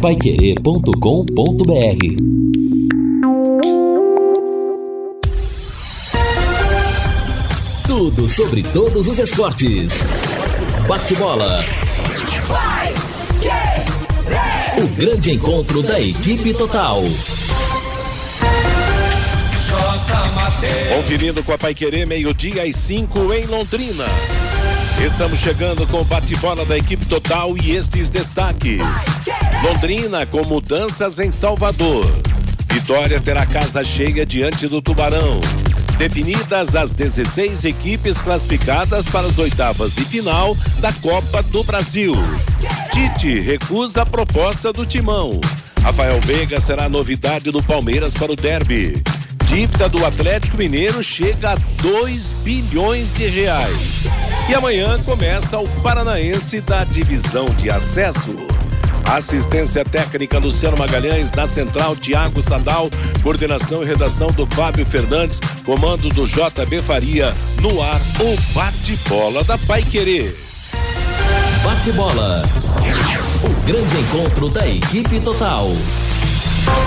paiquerê.com.br Tudo sobre todos os esportes. Bate-bola. O grande encontro da equipe total. Conferindo com a Pai Querer, meio-dia e cinco em Londrina. Estamos chegando com o bate-bola da equipe total e estes destaques. Londrina com mudanças em Salvador. Vitória terá casa cheia diante do Tubarão. Definidas as 16 equipes classificadas para as oitavas de final da Copa do Brasil. Tite recusa a proposta do Timão. Rafael Veiga será novidade do Palmeiras para o derby. Dívida do Atlético Mineiro chega a 2 bilhões de reais. E amanhã começa o Paranaense da divisão de acesso. Assistência técnica Luciano Magalhães, na central Tiago Sadal, coordenação e redação do Fábio Fernandes, comando do JB Faria, no ar o bate-bola da Pai Querer. Bate-bola. O grande encontro da equipe total.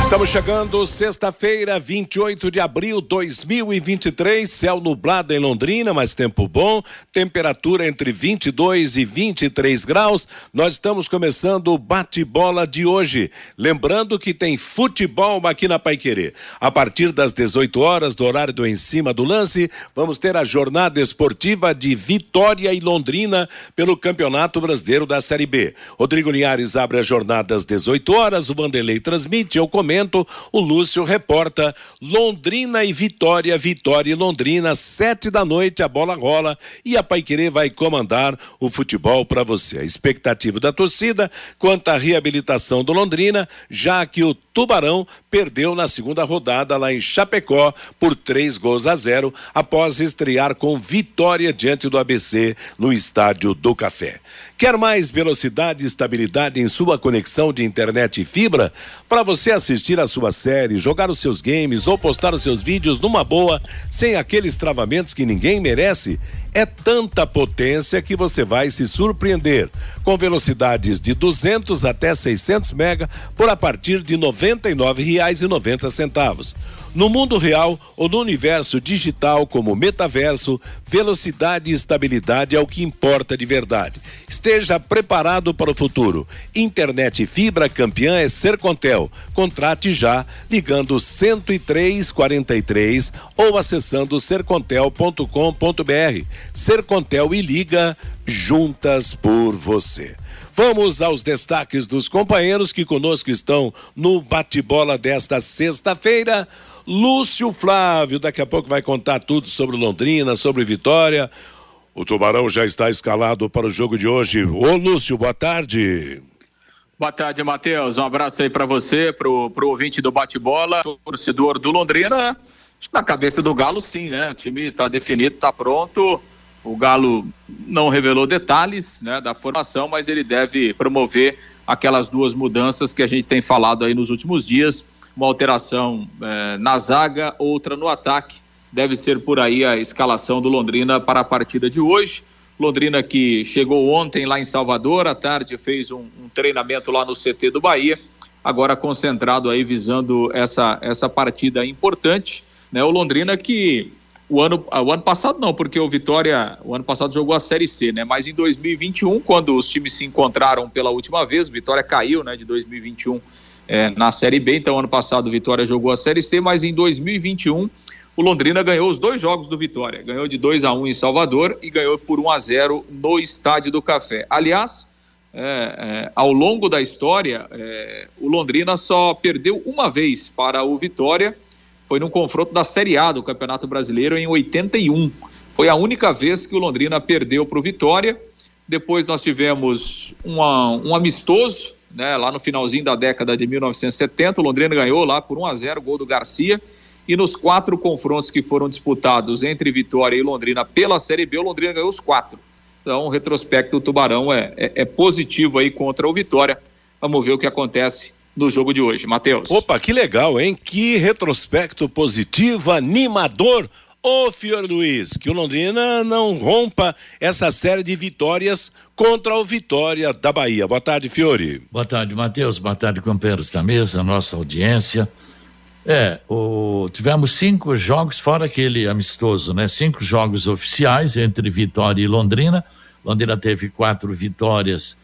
Estamos chegando sexta-feira, 28 de abril de 2023, céu nublado em Londrina, mas tempo bom, temperatura entre 22 e 23 graus. Nós estamos começando o bate-bola de hoje. Lembrando que tem futebol aqui na Paiquerê. A partir das 18 horas, do horário do Em Cima do Lance, vamos ter a jornada esportiva de Vitória e Londrina pelo Campeonato Brasileiro da Série B. Rodrigo Linhares abre a jornada às 18 horas, o Vanderlei transmite, eu comento, o Lúcio reporta Londrina e Vitória, Vitória e Londrina, sete da noite, a bola rola e a Paiquerê vai comandar o futebol para você. A expectativa da torcida quanto à reabilitação do Londrina, já que o Tubarão perdeu na segunda rodada lá em Chapecó por três gols a zero, após estrear com vitória diante do ABC no Estádio do Café. Quer mais velocidade e estabilidade em sua conexão de internet e fibra? Para você assistir a sua série, jogar os seus games ou postar os seus vídeos numa boa, sem aqueles travamentos que ninguém merece? É tanta potência que você vai se surpreender. Com velocidades de 200 até 600 mega por a partir de R$ 99,90. No mundo real ou no universo digital, como metaverso, velocidade e estabilidade é o que importa de verdade. Esteja preparado para o futuro. Internet fibra campeã é Sercontel. Contrate já ligando 10343 ou acessando sercontel.com.br. Sercontel e liga juntas por você. Vamos aos destaques dos companheiros que conosco estão no bate-bola desta sexta-feira. Lúcio Flávio, daqui a pouco vai contar tudo sobre Londrina, sobre Vitória. O Tubarão já está escalado para o jogo de hoje. Ô Lúcio, boa tarde. Boa tarde, Matheus. Um abraço aí para você, pro, pro ouvinte do bate-bola, torcedor do Londrina. Na cabeça do Galo, sim, né? O time está definido, está pronto. O Galo não revelou detalhes né, da formação, mas ele deve promover aquelas duas mudanças que a gente tem falado aí nos últimos dias uma alteração eh, na zaga, outra no ataque. Deve ser por aí a escalação do Londrina para a partida de hoje. Londrina que chegou ontem lá em Salvador, à tarde fez um, um treinamento lá no CT do Bahia, agora concentrado aí visando essa, essa partida importante. Né? O Londrina que o ano, o ano passado não, porque o Vitória, o ano passado jogou a Série C, né? Mas em 2021, quando os times se encontraram pela última vez, o Vitória caiu, né, de 2021 é, na Série B. Então, ano passado, o Vitória jogou a Série C, mas em 2021, o Londrina ganhou os dois jogos do Vitória. Ganhou de 2 a 1 em Salvador e ganhou por 1 a 0 no Estádio do Café. Aliás, é, é, ao longo da história, é, o Londrina só perdeu uma vez para o Vitória. Foi num confronto da Série A do Campeonato Brasileiro em 81. Foi a única vez que o Londrina perdeu para o Vitória. Depois nós tivemos uma, um amistoso né, lá no finalzinho da década de 1970. O Londrina ganhou lá por 1 a 0 gol do Garcia. E nos quatro confrontos que foram disputados entre Vitória e Londrina pela Série B, o Londrina ganhou os quatro. Então, o retrospecto do Tubarão é, é, é positivo aí contra o Vitória. Vamos ver o que acontece no jogo de hoje. Matheus. Opa, que legal, hein? Que retrospecto positivo, animador. Ô Fiore Luiz, que o Londrina não rompa essa série de vitórias contra o Vitória da Bahia. Boa tarde, Fiore. Boa tarde, Matheus. Boa tarde, companheiros da mesa, nossa audiência. É, o, tivemos cinco jogos, fora aquele amistoso, né? Cinco jogos oficiais entre Vitória e Londrina. Londrina teve quatro vitórias,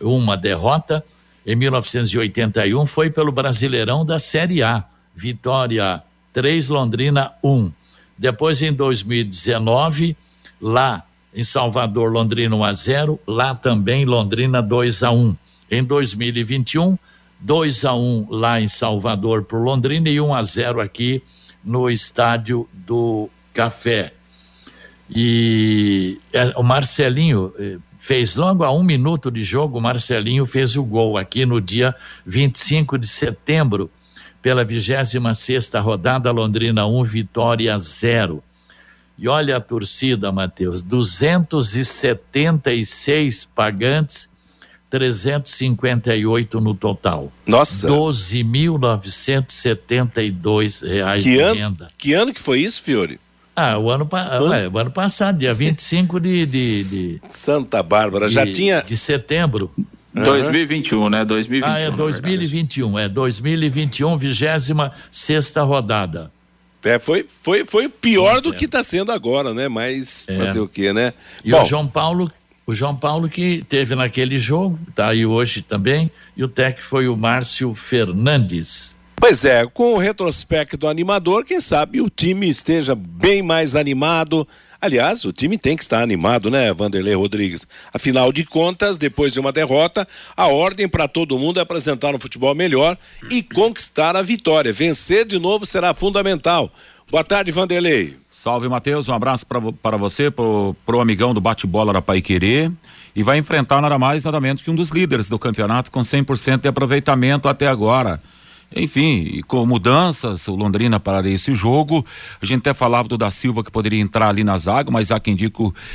uma derrota. Em 1981 foi pelo Brasileirão da Série A. Vitória 3, Londrina 1. Depois, em 2019, lá em Salvador, Londrina 1 a 0, lá também Londrina 2 a 1. Em 2021, 2 a 1 lá em Salvador para Londrina e 1 a 0 aqui no estádio do Café. E é, o Marcelinho eh, fez logo a um minuto de jogo, o Marcelinho fez o gol aqui no dia 25 de setembro pela 26 sexta rodada, Londrina 1, Vitória 0. E olha a torcida, Matheus, 276 pagantes, 358 no total. Nossa. 12.972 reais que de ano, renda. Que ano que foi isso, Fiore? Ah, o ano, ué, o ano passado, dia 25 de, de, de Santa Bárbara, já de, tinha de setembro. 2021, né? 2021. Ah, é 2021, é 2021, 26 sexta rodada. É, foi, foi, foi pior Pois do é. que está sendo agora, né? Mas É. fazer o quê, né? E Bom, o João Paulo, o João Paulo que teve naquele jogo, tá aí hoje também, e o técnico foi o Márcio Fernandes. Pois é, com o retrospecto animador, quem sabe o time esteja bem mais animado. Aliás, o time tem que estar animado, né, Vanderlei Rodrigues? Afinal de contas, depois de uma derrota, a ordem para todo mundo é apresentar um futebol melhor e conquistar a vitória. Vencer de novo será fundamental. Boa tarde, Vanderlei. Salve, Matheus. Um abraço para você, pro, pro amigão do bate-bola da Pai Querer. E vai enfrentar nada mais, nada menos que um dos líderes do campeonato com 100% de aproveitamento até agora. Enfim, com mudanças, o Londrina pararia esse jogo. A gente até falava do da Silva que poderia entrar ali na zaga, mas há quem que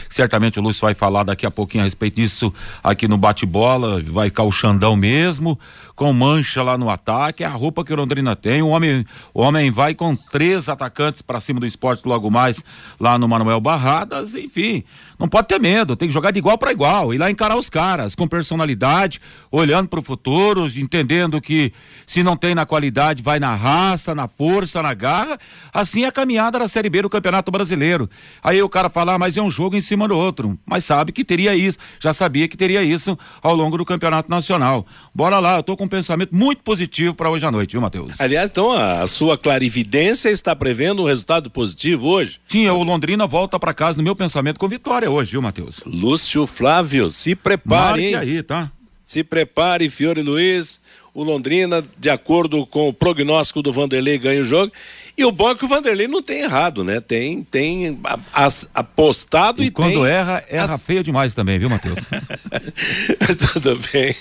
certamente o Lúcio vai falar daqui a pouquinho a respeito disso aqui no bate-bola. Vai ficar o Xandão mesmo, com mancha lá no ataque. É a roupa que o Londrina tem. O homem, o homem vai com três atacantes para cima do esporte logo mais lá no Manuel Barradas. Enfim, não pode ter medo, tem que jogar de igual para igual, ir lá encarar os caras com personalidade, olhando para o futuro, entendendo que se não tem na qualidade, vai na raça, na força, na garra. Assim é a caminhada da Série B do Campeonato Brasileiro. Aí o cara fala, ah, mas é um jogo em cima do outro. Mas sabe que teria isso, já sabia que teria isso ao longo do Campeonato Nacional. Bora lá, eu tô com um pensamento muito positivo para hoje à noite, viu, Matheus? Aliás, então a, a sua clarividência está prevendo um resultado positivo hoje? Sim, o Londrina volta para casa no meu pensamento com vitória hoje, viu, Matheus? Lúcio Flávio, se prepare, Marque hein? aí, tá? Se prepare, Fiore Luiz. O Londrina, de acordo com o prognóstico do Vanderlei, ganha o jogo. E o bom é que o Vanderlei não tem errado, né? Tem, tem as- apostado e, E quando tem. erra, erra as- feio demais também, viu, Matheus? Tudo bem.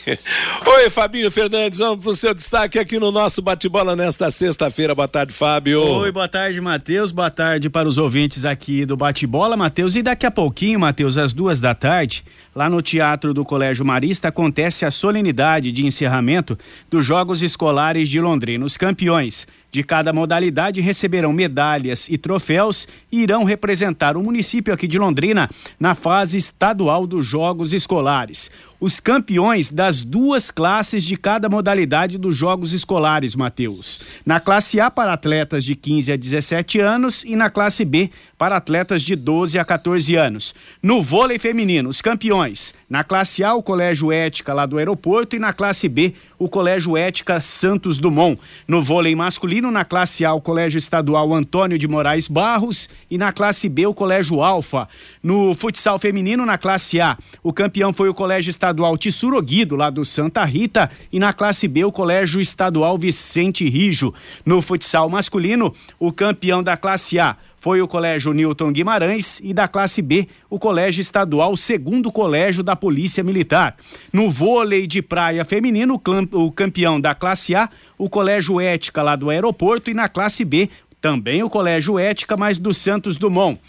Oi, Fabinho Fernandes, vamos pro seu destaque aqui no nosso bate-bola nesta sexta-feira. Boa tarde, Fábio. Oi, boa tarde, Matheus. Boa tarde para os ouvintes aqui do Bate-Bola, Matheus. E daqui a pouquinho, Matheus, às duas da tarde, lá no Teatro do Colégio Marista, acontece a solenidade de encerramento dos Jogos Escolares de Londrina. Os campeões de cada modalidade receberão medalhas e troféus e irão representar o município aqui de Londrina na fase estadual dos Jogos Escolares. Os campeões das duas classes de cada modalidade dos Jogos Escolares, Matheus. Na classe A para atletas de 15 a 17 anos e na classe B para atletas de 12 a 14 anos. No vôlei feminino, os campeões. Na classe A, o Colégio Ética lá do aeroporto e na classe B, o Colégio Ética Santos Dumont. No vôlei masculino, na classe A, o Colégio Estadual Antônio de Moraes Barros e na classe B, o Colégio Alfa. No futsal feminino, na classe A, o campeão foi o Colégio Estadual Tissuro Guido, lá do Santa Rita, e na classe B, o Colégio Estadual Vicente Rijo. No futsal masculino, o campeão da classe A foi o Colégio Newton Guimarães e da classe B, o Colégio Estadual Segundo Colégio da Polícia Militar. No vôlei de praia feminino, o campeão da classe A, o Colégio Ética lá do aeroporto e na classe B, também o Colégio Ética, mas do Santos Dumont.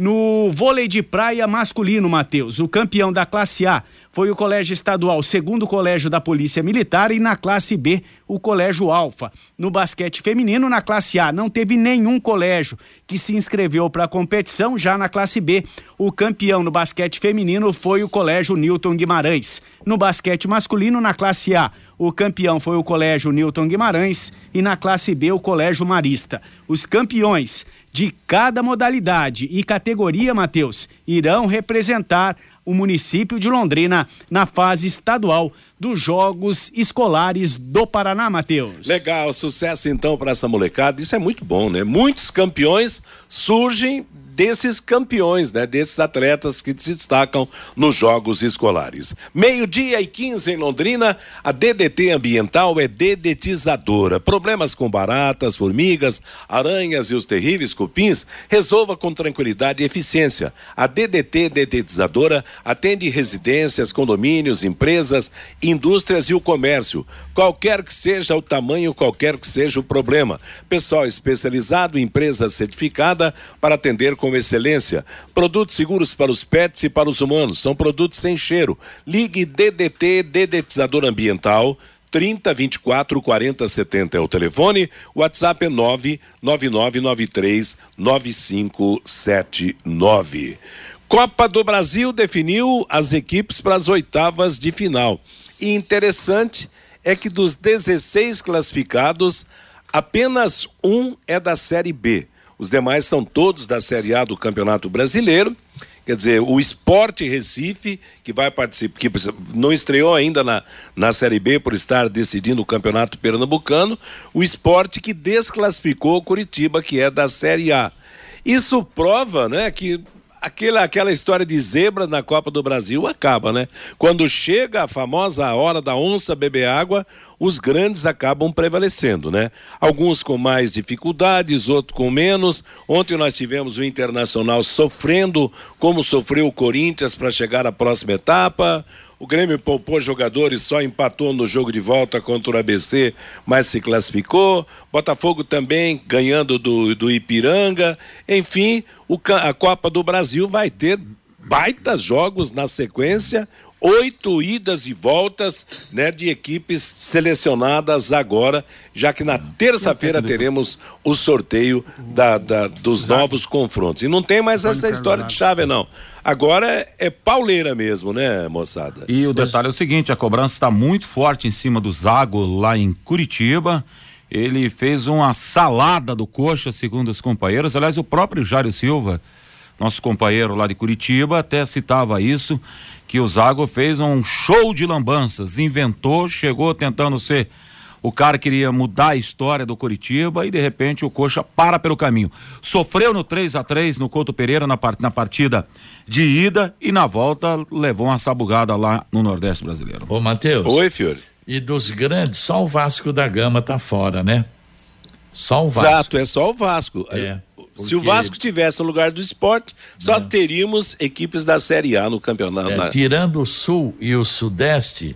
No vôlei de praia masculino, Matheus, o campeão da classe A foi o Colégio Estadual, segundo colégio da Polícia Militar, e na classe B, o Colégio Alfa. No basquete feminino, na classe A, não teve nenhum colégio que se inscreveu para a competição. Já na classe B, o campeão no basquete feminino foi o Colégio Newton Guimarães. No basquete masculino, na classe A, o campeão foi o Colégio Newton Guimarães e na classe B, o Colégio Marista. Os campeões de cada modalidade e categoria, Matheus, irão representar o município de Londrina na fase estadual dos Jogos Escolares do Paraná, Matheus. Legal, sucesso então para essa molecada. Isso é muito bom, né? Muitos campeões surgem desses campeões, né? Desses atletas que se destacam nos Jogos Escolares. Meio-dia e 15 em Londrina, a DDT Ambiental é dedetizadora. Problemas com baratas, formigas, aranhas e os terríveis cupins, resolva com tranquilidade e eficiência. A DDT Dedetizadora atende residências, condomínios, empresas, indústrias e o comércio. Qualquer que seja o tamanho, qualquer que seja o problema. Pessoal especializado, empresa certificada para atender com excelência. Produtos seguros para os pets e para os humanos. São produtos sem cheiro. Ligue DDT Dedetizador Ambiental 30 24 40 70 é o telefone. WhatsApp é 99993 9579. Copa do Brasil definiu as equipes para as oitavas de final. E interessante é que dos 16 classificados, apenas um é da Série B. Os demais são todos da Série A do Campeonato Brasileiro. Quer dizer, o Esporte Recife, que vai participar, que não estreou ainda na, na Série B por estar decidindo o Campeonato Pernambucano, o esporte que desclassificou o Curitiba, que é da Série A. Isso prova né, que aquela, aquela história de zebra na Copa do Brasil acaba, né? Quando chega a famosa hora da onça beber água, os grandes acabam prevalecendo, né? Alguns com mais dificuldades, outros com menos. Ontem nós tivemos o Internacional sofrendo, como sofreu o Corinthians para chegar à próxima etapa. O Grêmio poupou jogadores, só empatou no jogo de volta contra o ABC, mas se classificou. Botafogo também ganhando do, do Ipiranga. Enfim, o, a Copa do Brasil vai ter baitas jogos na sequência oito idas e voltas né, de equipes selecionadas agora, já que na terça-feira teremos o sorteio da, da, dos novos confrontos. E não tem mais essa história de chave, não. Agora é, é pauleira mesmo, né, moçada? E o detalhe é o seguinte: a cobrança está muito forte em cima do Zago lá em Curitiba. Ele fez uma salada do coxa, segundo os companheiros. Aliás, o próprio Jário Silva, nosso companheiro lá de Curitiba, até citava isso que o Zago fez um show de lambanças, inventou, chegou tentando ser o cara queria mudar a história do Curitiba e de repente o Coxa para pelo caminho. Sofreu no 3 a 3 no Couto Pereira na, part, na partida de ida e na volta levou uma sabugada lá no Nordeste brasileiro. Ô, Matheus. Oi, Fiore. E dos grandes, só o Vasco da Gama tá fora, né? Só o Vasco. Exato, é só o Vasco. É. Porque... Se o Vasco tivesse no lugar do esporte, só é. teríamos equipes da Série A no campeonato. É, tirando o Sul e o Sudeste,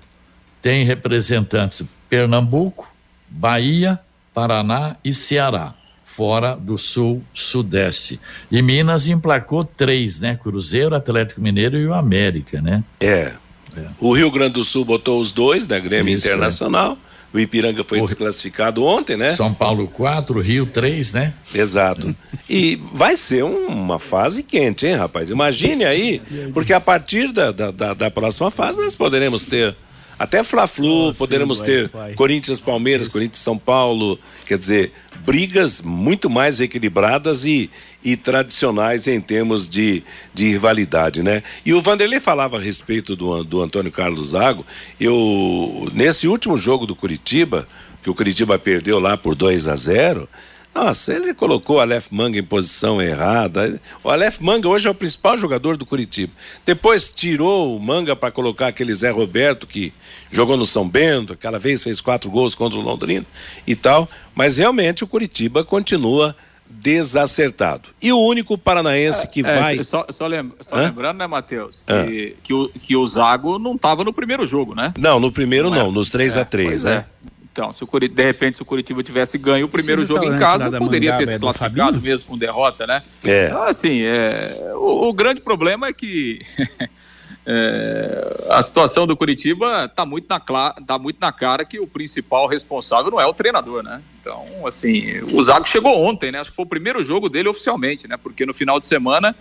tem representantes Pernambuco, Bahia, Paraná e Ceará, fora do Sul, Sudeste. E Minas emplacou três, né? Cruzeiro, Atlético Mineiro e o América, né? É. é. O Rio Grande do Sul botou os dois, da né? Grêmio Isso, Internacional. É. O Ipiranga foi o... desclassificado ontem, né? São Paulo 4, Rio 3, né? Exato. E vai ser um, uma fase quente, hein, rapaz? Imagine aí, porque a partir da, da, da próxima fase nós poderemos ter até Fla-Flu, oh, poderemos sim, ter vai. Corinthians, Palmeiras, Corinthians, São Paulo, quer dizer, brigas muito mais equilibradas e, e tradicionais em termos de, de rivalidade, né? E o Vanderlei falava a respeito do, do Antônio Carlos Zago, eu, nesse último jogo do Curitiba, que o Curitiba perdeu lá por 2 a 0 nossa, ele colocou o Aleph Manga em posição errada. O Aleph Manga hoje é o principal jogador do Curitiba. Depois tirou o Manga para colocar aquele Zé Roberto que jogou no São Bento, aquela vez fez quatro gols contra o Londrina e tal. Mas realmente o Curitiba continua desacertado. E o único paranaense que é, vai. Só, só, lembra, só lembrando, né, Matheus, que, que, o, que o Zago não estava no primeiro jogo, né? Não, no primeiro não, não é? nos 3 a 3 é, né? É. Então, se o Curitiba, de repente, se o Curitiba tivesse ganho o primeiro jogo em casa, poderia ter se classificado mesmo com derrota, né? É. Então, assim, é, o, o grande problema é que É, a situação do Curitiba está muito, na, tá muito na cara que o principal responsável não é o treinador, né? Então, assim, o Zago chegou ontem, né? Acho que foi o primeiro jogo dele oficialmente, né? Porque no final de semana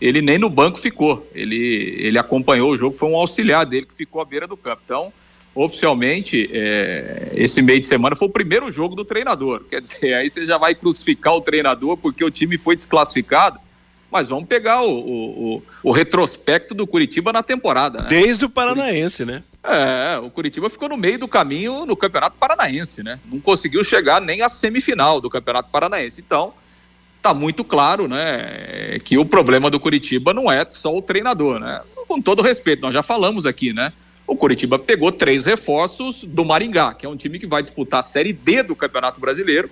ele nem no banco ficou. Ele, ele acompanhou o jogo, foi um auxiliar dele que ficou à beira do campo. Então, oficialmente, é, esse meio de semana foi o primeiro jogo do treinador. Quer dizer, aí você já vai crucificar o treinador porque o time foi desclassificado mas vamos pegar o, o, o, retrospecto do Curitiba na temporada. Né? Desde o Paranaense, né? É, o Curitiba ficou no meio do caminho no Campeonato Paranaense, né? Não conseguiu chegar nem à semifinal do Campeonato Paranaense. Então, tá muito claro, né, que o problema do Curitiba não é só o treinador, né? Com todo respeito, nós já falamos aqui, né? O Curitiba pegou três reforços do Maringá, que é um time que vai disputar a Série D do Campeonato Brasileiro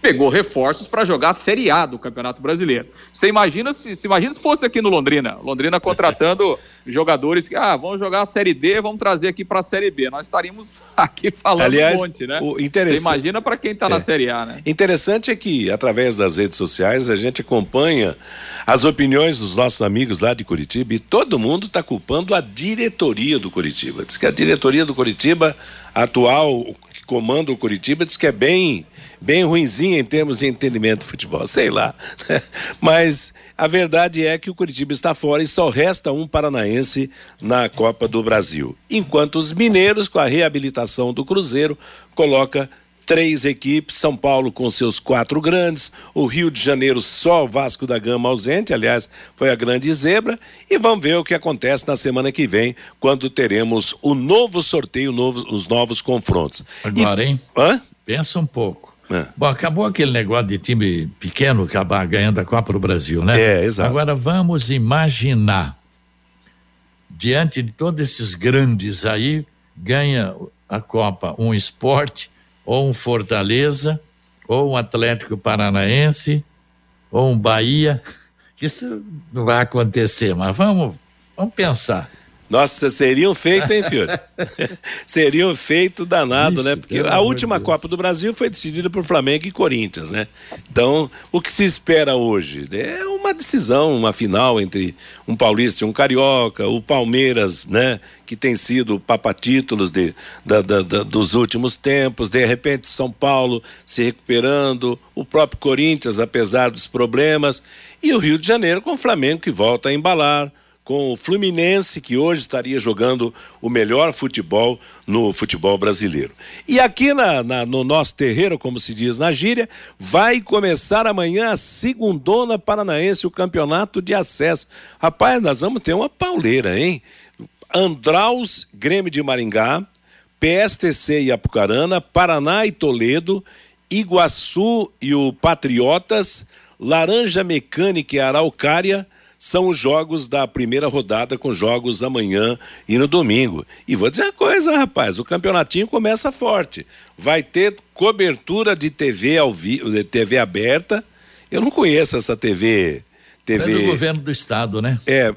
pegou reforços para jogar a Série A do Campeonato Brasileiro. Você imagina se, se imagina se fosse aqui no Londrina, Londrina contratando jogadores que ah, vamos jogar a Série D, vamos trazer aqui para a Série B. Nós estaríamos aqui falando Aliás, um monte, né? O interessante... Você imagina para quem está é. na Série A, né? Interessante é que através das redes sociais a gente acompanha as opiniões dos nossos amigos lá de Curitiba e todo mundo está culpando a diretoria do Curitiba. Diz que a diretoria do Curitiba atual comanda o Curitiba diz que é bem bem ruinzinha em termos de entendimento do futebol, sei lá. Mas a verdade é que o Curitiba está fora e só resta um paranaense na Copa do Brasil. Enquanto os mineiros, com a reabilitação do Cruzeiro, coloca três equipes, São Paulo com seus quatro grandes, o Rio de Janeiro só o Vasco da Gama ausente, aliás, foi a grande zebra, e vamos ver o que acontece na semana que vem, quando teremos o novo sorteio, os novos confrontos. Agora, e... hein? Hã? Pensa um pouco. É. Bom, acabou aquele negócio de time pequeno acabar ganhando a Copa do Brasil, né? É, exato. Agora vamos imaginar, diante de todos esses grandes aí, ganha a Copa um esporte, ou um Fortaleza, ou um Atlético Paranaense, ou um Bahia. Isso não vai acontecer, mas vamos, vamos pensar. Nossa, seriam feito, hein, Fiore? seriam feito danado, né? Ixi, né? Porque a última Copa do Brasil foi decidida por Flamengo e Corinthians, né? Então, o que se espera hoje é uma decisão, uma final entre um paulista e um carioca, o Palmeiras, né? Que tem sido papatítulos de, da, da, da, dos últimos tempos, de repente São Paulo se recuperando, o próprio Corinthians, apesar dos problemas, e o Rio de Janeiro com o Flamengo que volta a embalar com o Fluminense, que hoje estaria jogando o melhor futebol no futebol brasileiro. E aqui na, na, no nosso terreiro, como se diz na gíria, vai começar amanhã a segundona paranaense, o campeonato de acesso. Rapaz, nós vamos ter uma pauleira, hein? Andraus, Grêmio de Maringá, PSTC e Apucarana, Paraná e Toledo, Iguaçu e o Patriotas, Laranja Mecânica e Araucária, são os jogos da primeira rodada, com jogos amanhã e no domingo. E vou dizer uma coisa, rapaz: o campeonatinho começa forte. Vai ter cobertura de TV ao vivo, de TV aberta. Eu não conheço essa TV. TV... É do governo do estado, né? É,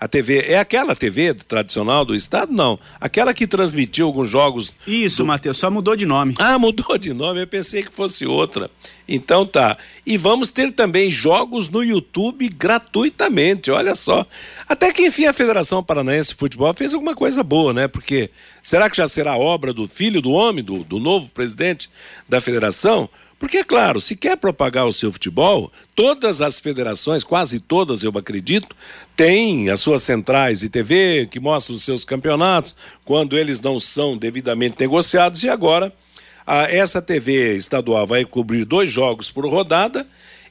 a TV é aquela TV tradicional do estado? Não. Aquela que transmitiu alguns jogos. Isso, do... Matheus, só mudou de nome. Ah, mudou de nome, eu pensei que fosse outra. Então tá. E vamos ter também jogos no YouTube gratuitamente, olha só. Até que enfim a Federação Paranaense de Futebol fez alguma coisa boa, né? Porque será que já será obra do filho do homem, do, do novo presidente da federação? Porque, é claro, se quer propagar o seu futebol, todas as federações, quase todas eu acredito, têm as suas centrais de TV que mostram os seus campeonatos, quando eles não são devidamente negociados, e agora a, essa TV estadual vai cobrir dois jogos por rodada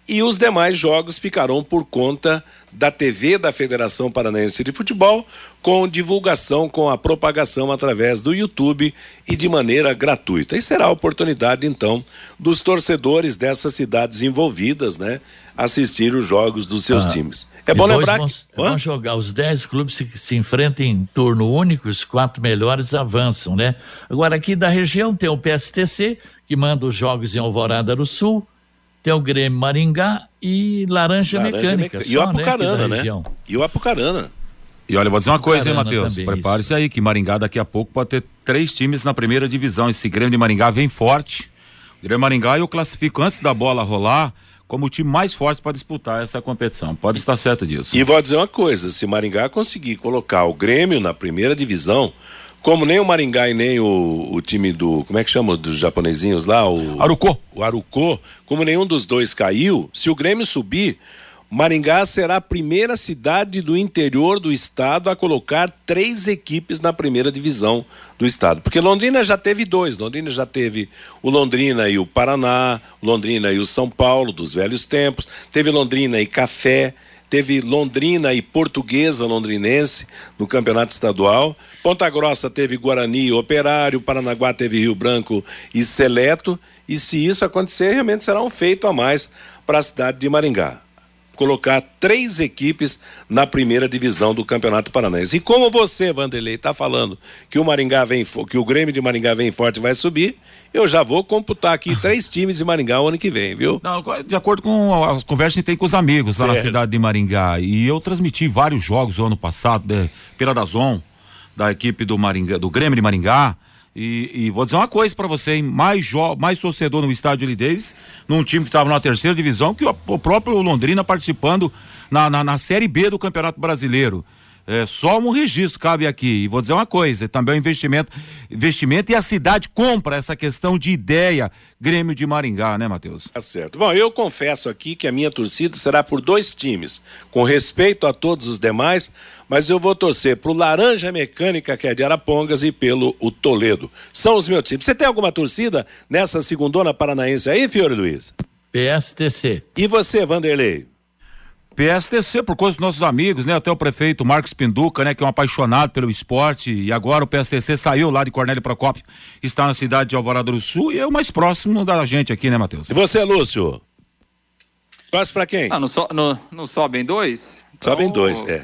e os demais jogos ficarão por conta da TV da Federação Paranaense de Futebol, com divulgação, com a propagação através do YouTube e de maneira gratuita. E será a oportunidade, então, dos torcedores dessas cidades envolvidas, né, assistir os jogos dos seus ah, times. É bom lembrar vão, que. Vão jogar os 10 clubes que se enfrentam em turno único, os quatro melhores avançam, né? Agora, aqui da região tem o PSTC, que manda os jogos em Alvorada do Sul tem o Grêmio Maringá e Laranja, Laranja Mecânica. Só, e o Apucarana, né? né? E o Apucarana. E olha, vou dizer uma coisa, hein, Matheus? Prepare-se aí, que Maringá daqui a pouco pode ter três times na primeira divisão. Esse Grêmio de Maringá vem forte. Grêmio Maringá eu classifico antes da bola rolar como o time mais forte para disputar essa competição. Pode estar certo disso. E vou dizer uma coisa: se Maringá conseguir colocar o Grêmio na primeira divisão, como nem o Maringá e nem o, o time do. Como é que chama? Dos japonesinhos lá? O Arucô. O Arucô, como nenhum dos dois caiu, se o Grêmio subir. Maringá será a primeira cidade do interior do estado a colocar três equipes na primeira divisão do estado. Porque Londrina já teve dois. Londrina já teve o Londrina e o Paraná, Londrina e o São Paulo, dos velhos tempos. Teve Londrina e Café. Teve Londrina e Portuguesa Londrinense no campeonato estadual. Ponta Grossa teve Guarani e Operário. Paranaguá teve Rio Branco e Seleto. E se isso acontecer, realmente será um feito a mais para a cidade de Maringá colocar três equipes na primeira divisão do Campeonato Paranaense. E como você, Vanderlei, está falando que o Maringá vem, que o Grêmio de Maringá vem forte e vai subir, eu já vou computar aqui três times de Maringá o ano que vem, viu? Não, de acordo com as conversas que tem com os amigos certo. lá na cidade de Maringá. E eu transmiti vários jogos o ano passado, de, pela Dazon, da equipe do Maringá, do Grêmio de Maringá. E, e, vou dizer uma coisa para você, hein? Mais, jo mais torcedor no estádio Lee Davis, num time que estava na terceira divisão, que o, o próprio Londrina participando na, na, na, Série B do Campeonato Brasileiro. É, só um registro cabe aqui. E vou dizer uma coisa, também é um investimento, investimento e a cidade compra essa questão de ideia Grêmio de Maringá, né, Matheus? Tá certo. Bom, eu confesso aqui que a minha torcida será por dois times, com respeito a todos os demais, mas eu vou torcer pro Laranja Mecânica, que é de Arapongas, e pelo o Toledo. São os meus times. Você tem alguma torcida nessa segundona paranaense aí, Fiore Luiz? PSTC. E você, Vanderlei? PSTC, por causa dos nossos amigos, né? Até o prefeito Marcos Pinduca, né? Que é um apaixonado pelo esporte e agora o PSTC saiu lá de Cornélio Procópio, está na cidade de Alvorada do Sul e é o mais próximo da gente aqui, né, Matheus? E você, Lúcio? Torce pra quem? Ah, não, so, não, não sobem dois? Então, sobem dois, é.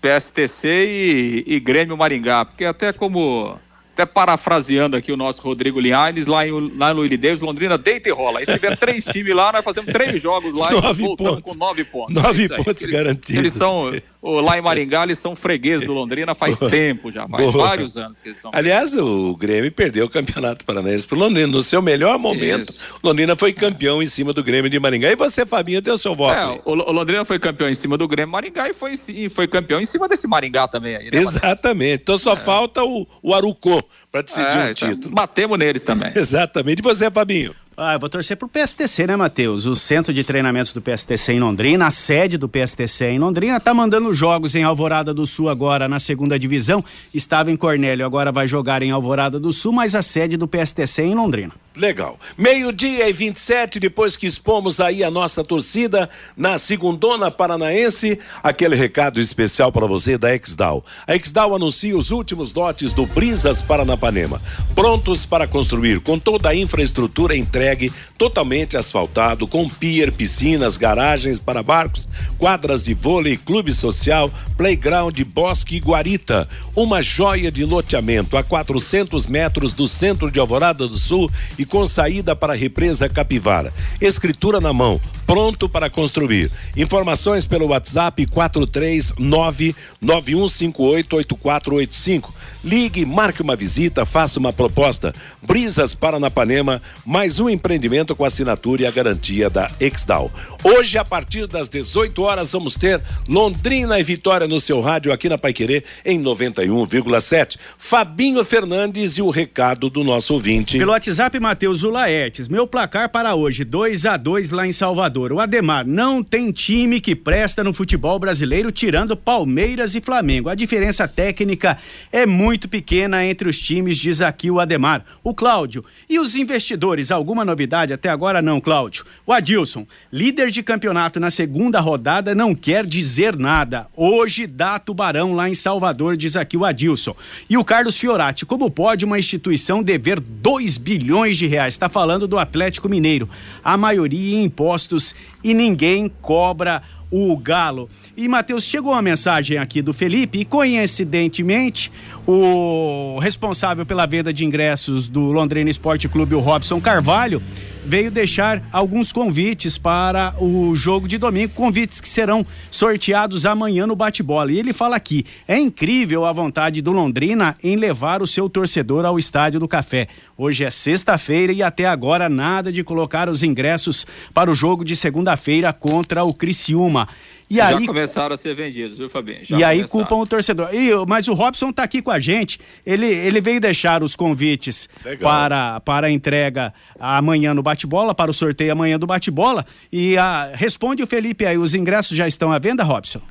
PSTC e, e Grêmio Maringá, porque até como até parafraseando aqui o nosso Rodrigo Linhares, lá, em, lá no Irideus, Londrina deita e rola. Aí se tiver três times lá, nós fazemos três jogos lá nove e pontos. com nove pontos. Nove é pontos eles, garantidos. Eles são, lá em Maringá, eles são fregueses do Londrina faz Boa. tempo já, faz Boa. vários anos que eles são. Aliás, o Grêmio perdeu o Campeonato Paranaense pro Londrina. No seu melhor momento, Isso. Londrina foi campeão em cima do Grêmio de Maringá. E você, Fabinho, deu seu voto. É, o, Londrina foi campeão em cima do Grêmio Maringá e foi, e foi campeão em cima desse Maringá também. Aí, né, Exatamente. Então só é. falta o, o Arucô para decidir é, um então, título. Batemos neles também. Exatamente. E você, Fabinho? Ah, eu vou torcer pro PSTC, né, Matheus? O centro de treinamentos do PSTC em Londrina, a sede do PSTC em Londrina, tá mandando jogos em Alvorada do Sul agora na segunda divisão. Estava em Cornélio, agora vai jogar em Alvorada do Sul, mas a sede do PSTC é em Londrina. Legal. Meio-dia e 27, depois que expomos aí a nossa torcida na segundona paranaense, aquele recado especial para você da Exdal. A Exdal anuncia os últimos lotes do Brisas Paranapanema, prontos para construir com toda a infraestrutura entregue, totalmente asfaltado, com pier, piscinas, garagens para barcos, quadras de vôlei, clube social, playground, bosque e guarita. Uma joia de loteamento a 400 metros do centro de Alvorada do Sul e com saída para a represa Capivara. Escritura na mão, pronto para construir. Informações pelo WhatsApp 439 9158 8485 Ligue, marque uma visita, faça uma proposta. Brisas Paranapanema, mais um empreendimento com assinatura e a garantia da Exdal. Hoje, a partir das 18 horas, vamos ter Londrina e Vitória no seu rádio aqui na Paiquerê em 91,7. Fabinho Fernandes e o recado do nosso ouvinte. Pelo WhatsApp, Matheus Ulaertes. Meu placar para hoje, 2 a 2 lá em Salvador. O Ademar não tem time que presta no futebol brasileiro, tirando Palmeiras e Flamengo. A diferença técnica é muito muito pequena entre os times, diz aqui o Ademar. O Cláudio. E os investidores? Alguma novidade até agora não, Cláudio? O Adilson, líder de campeonato na segunda rodada, não quer dizer nada. Hoje dá Tubarão lá em Salvador, diz aqui o Adilson. E o Carlos Fiorati, como pode uma instituição dever 2 bilhões de reais? Está falando do Atlético Mineiro. A maioria em impostos e ninguém cobra o Galo. E, Matheus, chegou uma mensagem aqui do Felipe e, coincidentemente, o responsável pela venda de ingressos do Londrina Esporte Clube, o Robson Carvalho, veio deixar alguns convites para o jogo de domingo, convites que serão sorteados amanhã no bate-bola. E ele fala aqui: é incrível a vontade do Londrina em levar o seu torcedor ao Estádio do Café. Hoje é sexta-feira e até agora nada de colocar os ingressos para o jogo de segunda-feira contra o Criciúma. E Já aí, começaram a ser vendidos, viu, Fabinho? Já e aí começaram. culpam o torcedor. E, mas o Robson está aqui com a gente. Ele, ele veio deixar os convites Legal. para, para a entrega amanhã no bate-bola, para o sorteio amanhã do bate-bola. E a, responde o Felipe aí, os ingressos já estão à venda, Robson?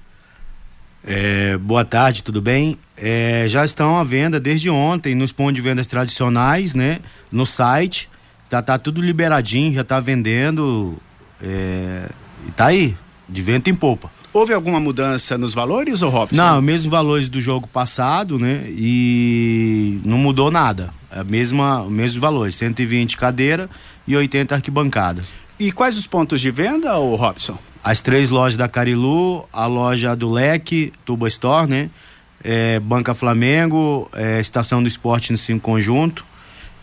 É, boa tarde, tudo bem? É, já estão à venda desde ontem nos pontos de vendas tradicionais, né? No site. Já tá tudo liberadinho, já tá vendendo. É, e tá aí, de vento em popa. Houve alguma mudança nos valores, ô Robson? Não, mesmos valores do jogo passado, né? E não mudou nada. É mesma, o mesmo valor, 120 cadeira e 80 arquibancada. E quais os pontos de venda, ô Robson? As três lojas da Carilu, a loja do Leque, Tuba Store, né? É, Banca Flamengo, é, Estação do Esporte no Cinco Conjunto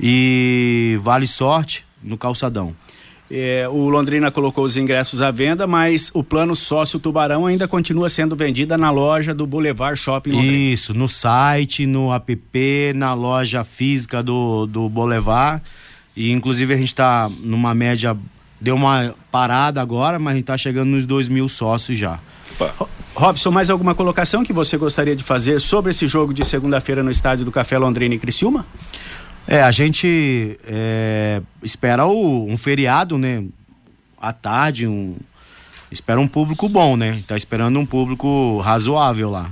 e Vale Sorte no Calçadão. É, o Londrina colocou os ingressos à venda, mas o plano sócio Tubarão ainda continua sendo vendida na loja do Boulevard Shopping Londrina. Isso, no site, no app, na loja física do, do Boulevard. E inclusive a gente está numa média, deu uma parada agora, mas a gente está chegando nos 2 mil sócios já. Ro- Robson, mais alguma colocação que você gostaria de fazer sobre esse jogo de segunda-feira no estádio do Café Londrina e Criciúma? É, a gente é, espera o- um feriado, né? À tarde, um, espera um público bom, né? Tá esperando um público razoável lá.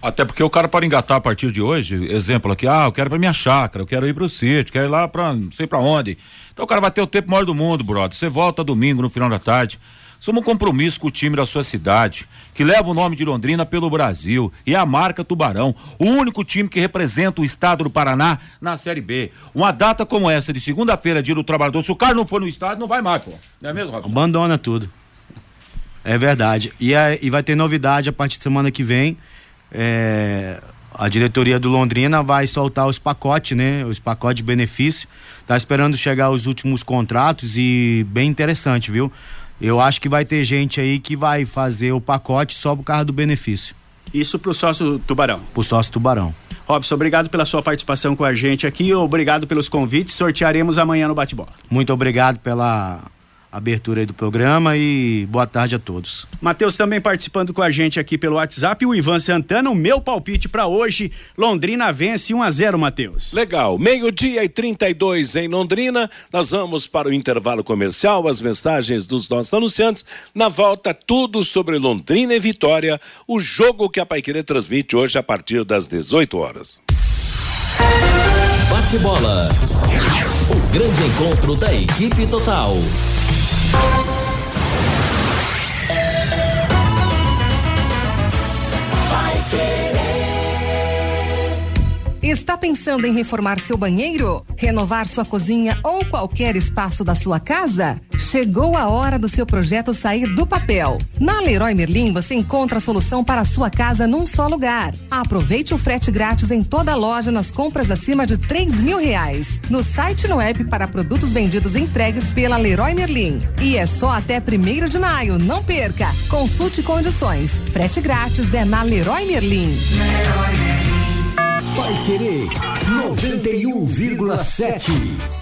Até porque o cara pode engatar a partir de hoje, exemplo aqui, ah, eu quero ir pra minha chácara, eu quero ir pro sítio, quero ir lá pra não sei pra onde. Então o cara vai ter o tempo maior do mundo, brother. Você volta domingo no final da tarde. Somos um compromisso com o time da sua cidade, que leva o nome de Londrina pelo Brasil e a marca Tubarão, o único time que representa o estado do Paraná na Série B. Uma data como essa de segunda-feira, dia do trabalhador, se o cara não for no estádio, não vai mais, pô. Não é mesmo, Robson? Abandona tudo. É verdade. E, é- e vai ter novidade a partir de semana que vem. É, a diretoria do Londrina vai soltar os pacotes, né? Os pacotes de benefício. Tá esperando chegar os últimos contratos e bem interessante, viu? Eu acho que vai ter gente aí que vai fazer o pacote só por causa do benefício. Isso para o sócio Tubarão. Pro sócio Tubarão. Robson, obrigado pela sua participação com a gente aqui, obrigado pelos convites, sortearemos amanhã no bate-bola. Muito obrigado pela abertura aí do programa e boa tarde a todos. Matheus também participando com a gente aqui pelo WhatsApp, o Ivan Santana, o meu palpite para hoje, Londrina vence 1 a 0, Matheus. Legal, meio-dia e 32 em Londrina. Nós vamos para o intervalo comercial, as mensagens dos nossos anunciantes. Na volta, tudo sobre Londrina e Vitória, o jogo que a Paiquerê transmite hoje a partir das 18 horas. Bate-bola. O grande encontro da equipe total. Bye. Está pensando em reformar seu banheiro? Renovar sua cozinha ou qualquer espaço da sua casa? Chegou a hora do seu projeto sair do papel. Na Leroy Merlin você encontra a solução para a sua casa num só lugar. Aproveite o frete grátis em toda a loja nas compras acima de três mil reais. No site e no app para produtos vendidos entregues pela Leroy Merlin. E é só até primeiro de maio, não perca. Consulte condições. Frete grátis é na Leroy Merlin. Vai querer 91,7.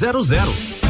3324 5200.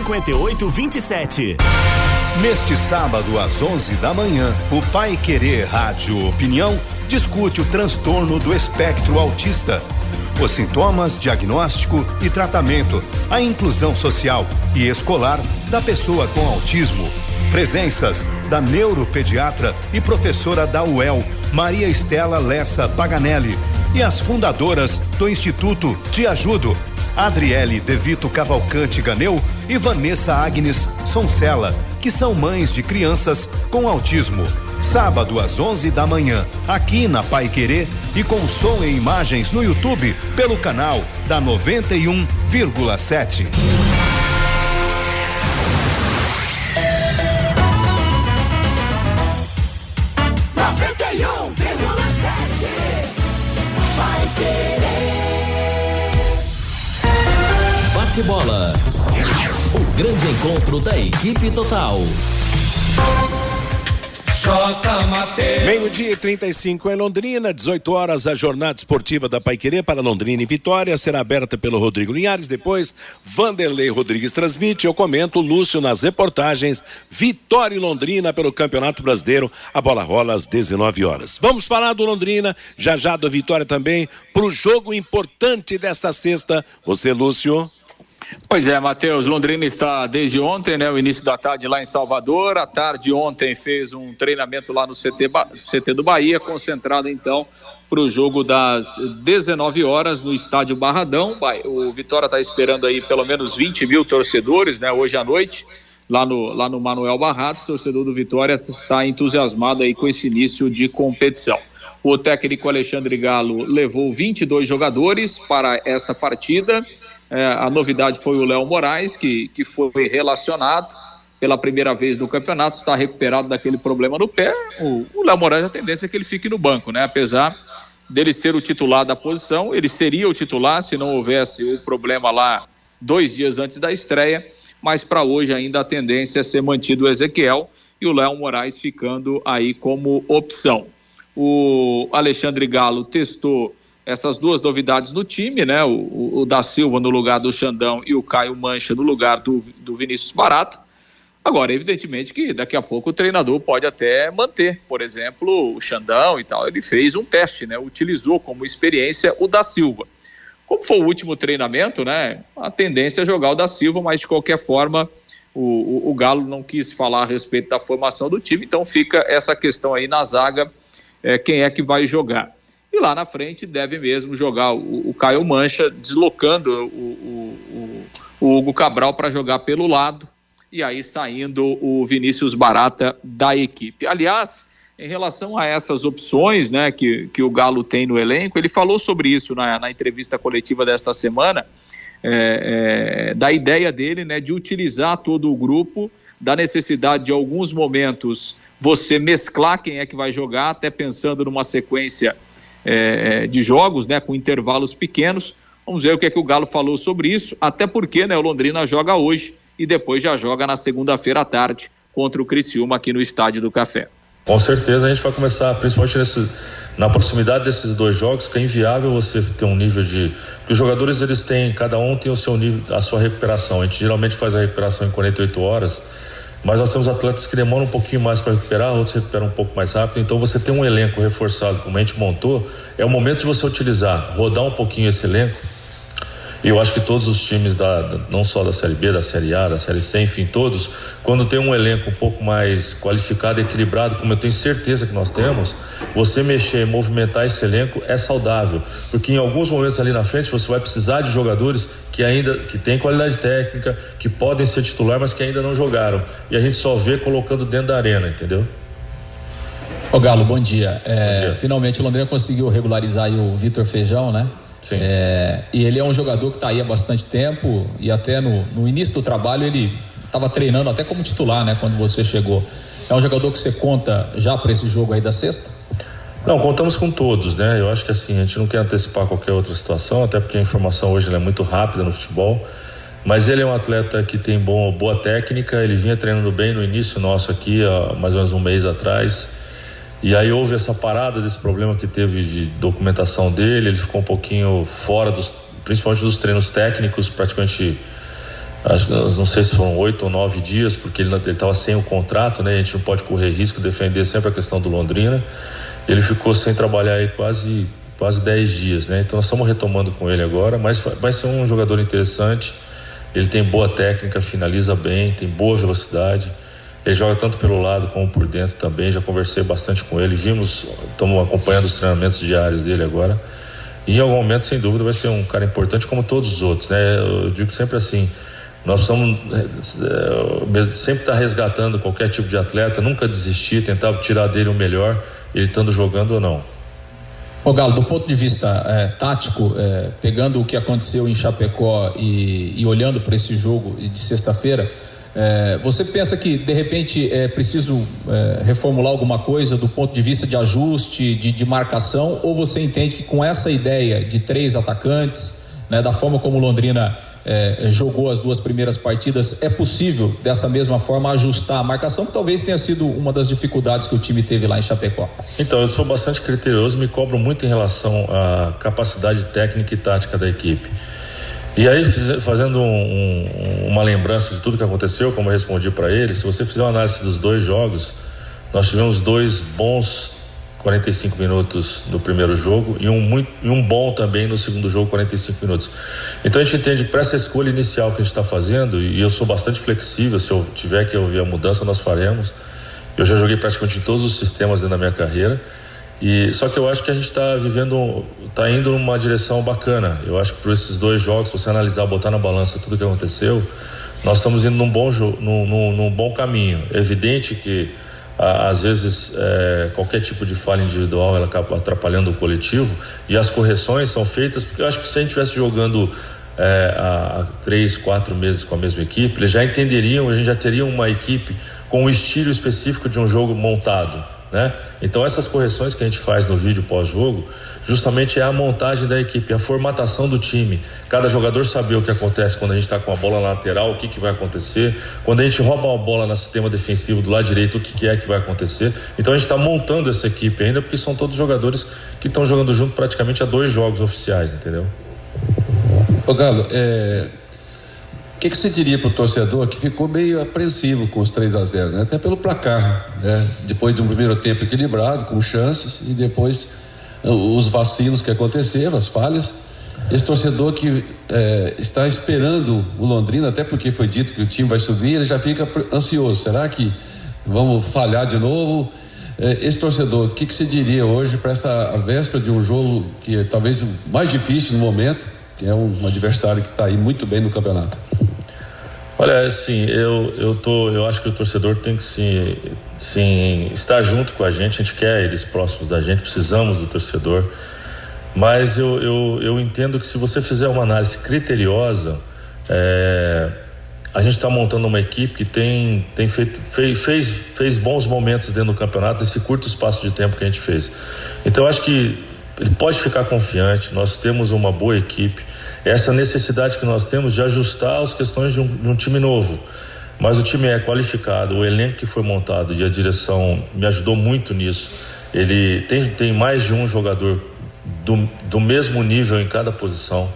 5827. Neste sábado, às 11 da manhã, o Pai Querer Rádio Opinião discute o transtorno do espectro autista. Os sintomas, diagnóstico e tratamento, a inclusão social e escolar da pessoa com autismo. Presenças da neuropediatra e professora da UEL, Maria Estela Lessa Paganelli, e as fundadoras do Instituto Te Ajudo, Adriele Devito Cavalcante Ganeu e Vanessa Agnes Soncela, que são mães de crianças com autismo. Sábado às 11 da manhã, aqui na Pai Querer e com som e imagens no YouTube pelo canal da 91,7. Bate-bola. O grande encontro da equipe total. Meio-dia e 35 em Londrina, 18 horas, a jornada esportiva da Paiquerê para Londrina e Vitória será aberta pelo Rodrigo Linhares. Depois, Vanderlei Rodrigues transmite. Eu comento Lúcio nas reportagens. Vitória e Londrina pelo Campeonato Brasileiro. A bola rola às 19 horas. Vamos falar do Londrina, já já do Vitória também, para o jogo importante desta sexta. Você, Lúcio. Pois é, Matheus, Londrina está desde ontem, né? O início da tarde lá em Salvador. À tarde ontem fez um treinamento lá no CT, CT do Bahia, concentrado então para o jogo das 19 horas no estádio Barradão. O Vitória está esperando aí pelo menos 20 mil torcedores, né? Hoje à noite, lá no, lá no Manuel Barrados, torcedor do Vitória está entusiasmado aí com esse início de competição. O técnico Alexandre Galo levou 22 jogadores para esta partida é, a novidade foi o Léo Moraes, que, que foi relacionado pela primeira vez no campeonato, está recuperado daquele problema no pé. O, Léo Moraes, a tendência é que ele fique no banco, né? Apesar dele ser o titular da posição, ele seria o titular se não houvesse o problema lá dois dias antes da estreia, mas para hoje ainda a tendência é ser mantido o Ezequiel e o Léo Moraes ficando aí como opção. O Alexandre Galo testou essas duas novidades no time, né? O, o, da Silva no lugar do Xandão e o Caio Mancha no lugar do, do Vinícius Barata. Agora, evidentemente que daqui a pouco o treinador pode até manter, por exemplo, o Xandão e tal. Ele fez um teste, né? Utilizou como experiência o da Silva. Como foi o último treinamento, né? A tendência é jogar o da Silva, mas de qualquer forma o, o, o Galo não quis falar a respeito da formação do time, então fica essa questão aí na zaga, é, quem é que vai jogar. E lá na frente deve mesmo jogar o, Caio Mancha, deslocando o, o, o Hugo Cabral para jogar pelo lado, e aí saindo o Vinícius Barata da equipe. Aliás, em relação a essas opções né, que, que o Galo tem no elenco, ele falou sobre isso na, na entrevista coletiva desta semana, é, é, da ideia dele né, de utilizar todo o grupo, da necessidade de alguns momentos você mesclar quem é que vai jogar, até pensando numa sequência é, é, de jogos, né, com intervalos pequenos. Vamos ver o que é que o Galo falou sobre isso, até porque né, o Londrina joga hoje e depois já joga na segunda-feira à tarde contra o Criciúma aqui no Estádio do Café. Com certeza a gente vai começar, principalmente nesse, na proximidade desses dois jogos, que é inviável você ter um nível de. Porque os jogadores eles têm, cada um tem o seu nível, a sua recuperação. A gente geralmente faz a recuperação em 48 horas mas nós temos atletas que demoram um pouquinho mais para recuperar, outros recuperam um pouco mais rápido. Então, você tem um elenco reforçado, como a gente montou, é o momento de você utilizar, rodar um pouquinho esse elenco e eu acho que todos os times, da, da, não só da Série B, da Série A, da Série C, enfim, todos, quando tem um elenco um pouco mais qualificado e equilibrado, como eu tenho certeza que nós temos, você mexer, movimentar esse elenco é saudável. Porque em alguns momentos ali na frente você vai precisar de jogadores que ainda que têm qualidade técnica, que podem ser titular, mas que ainda não jogaram. E a gente só vê colocando dentro da arena, entendeu? Ô Galo, bom dia. É, bom dia. Finalmente o Londrina conseguiu regularizar o Vitor Feijão, né? É, e ele é um jogador que está aí há bastante tempo e até no, no início do trabalho ele estava treinando até como titular, né? Quando você chegou. É um jogador que você conta já para esse jogo aí da sexta? Não, contamos com todos, né? Eu acho que assim, a gente não quer antecipar qualquer outra situação, até porque a informação hoje é muito rápida no futebol. Mas ele é um atleta que tem bom, boa técnica, ele vinha treinando bem no início nosso aqui, há mais ou menos um mês atrás. E aí houve essa parada desse problema que teve de documentação dele, ele ficou um pouquinho fora dos, principalmente dos treinos técnicos, praticamente acho não sei se foram oito ou nove dias, porque ele estava sem o contrato, né? A gente não pode correr risco, defender sempre a questão do Londrina. Ele ficou sem trabalhar aí quase quase dez dias, né? Então nós estamos retomando com ele agora, mas vai ser um jogador interessante. Ele tem boa técnica, finaliza bem, tem boa velocidade. Ele joga tanto pelo lado como por dentro também. Já conversei bastante com ele. Vimos, estamos acompanhando os treinamentos diários dele agora. E em algum momento, sem dúvida, vai ser um cara importante como todos os outros, né? Eu digo sempre assim: nós precisamos é, sempre estar resgatando qualquer tipo de atleta, nunca desistir, tentar tirar dele o melhor, ele estando jogando ou não. Ô Galo, do ponto de vista é, tático, é, pegando o que aconteceu em Chapecó e, e olhando para esse jogo de sexta-feira, é, você pensa que de repente é preciso é, reformular alguma coisa do ponto de vista de ajuste, de, de, marcação, ou você entende que com essa ideia de três atacantes, né, da forma como Londrina é, jogou as duas primeiras partidas, é possível dessa mesma forma ajustar a marcação, que talvez tenha sido uma das dificuldades que o time teve lá em Chapecó? Então, eu sou bastante criterioso, me cobro muito em relação à capacidade técnica e tática da equipe. E aí, fazendo um, um, uma lembrança de tudo que aconteceu, como eu respondi para ele, se você fizer uma análise dos dois jogos, nós tivemos dois bons 45 minutos no primeiro jogo e um, muito, e um bom também no segundo jogo, 45 minutos. Então a gente entende que para essa escolha inicial que a gente está fazendo, e eu sou bastante flexível, se eu tiver que ouvir a mudança, nós faremos. Eu já joguei praticamente em todos os sistemas dentro da minha carreira. E só que eu acho que a gente está vivendo, está indo numa direção bacana. Eu acho que por esses dois jogos, se você analisar, botar na balança tudo que aconteceu, nós estamos indo num bom, num, num, num bom caminho. É evidente que às vezes é, qualquer tipo de falha individual ela acaba atrapalhando o coletivo e as correções são feitas porque eu acho que se a gente estivesse jogando é, há, há três, quatro meses com a mesma equipe, eles já entenderiam, a gente já teria uma equipe com um estilo específico de um jogo montado. Né? Então essas correções que a gente faz no vídeo pós-jogo, justamente é a montagem da equipe, a formatação do time. Cada jogador saber o que acontece quando a gente está com a bola na lateral, o que, que vai acontecer. Quando a gente rouba a bola no sistema defensivo do lado direito, o que, que é que vai acontecer. Então a gente está montando essa equipe ainda, porque são todos jogadores que estão jogando junto praticamente a dois jogos oficiais, entendeu? Ô Galo, é, que, que você diria para o torcedor que ficou meio apreensivo com os 3 a 0 né? Até pelo placar, né? Depois de um primeiro tempo equilibrado, com chances, e depois uh, os vacilos que aconteceram, as falhas. Esse torcedor que é, está esperando o Londrina, até porque foi dito que o time vai subir, ele já fica ansioso. Será que vamos falhar de novo? É, esse torcedor, o que, que você diria hoje para essa véspera de um jogo que é talvez mais difícil no momento, que é um adversário que está aí muito bem no campeonato? Olha, assim, eu, eu, tô, eu acho que o torcedor tem que sim, sim estar junto com a gente, a gente quer eles próximos da gente, precisamos do torcedor, mas eu, eu, eu entendo que se você fizer uma análise criteriosa, é, a gente está montando uma equipe que tem, tem feito, fez, fez, fez bons momentos dentro do campeonato nesse curto espaço de tempo que a gente fez. Então, acho que ele pode ficar confiante, nós temos uma boa equipe essa necessidade que nós temos de ajustar as questões de um, de um time novo. Mas o time é qualificado, o elenco que foi montado e a direção me ajudou muito nisso. Ele tem, tem mais de um jogador do, do mesmo nível em cada posição.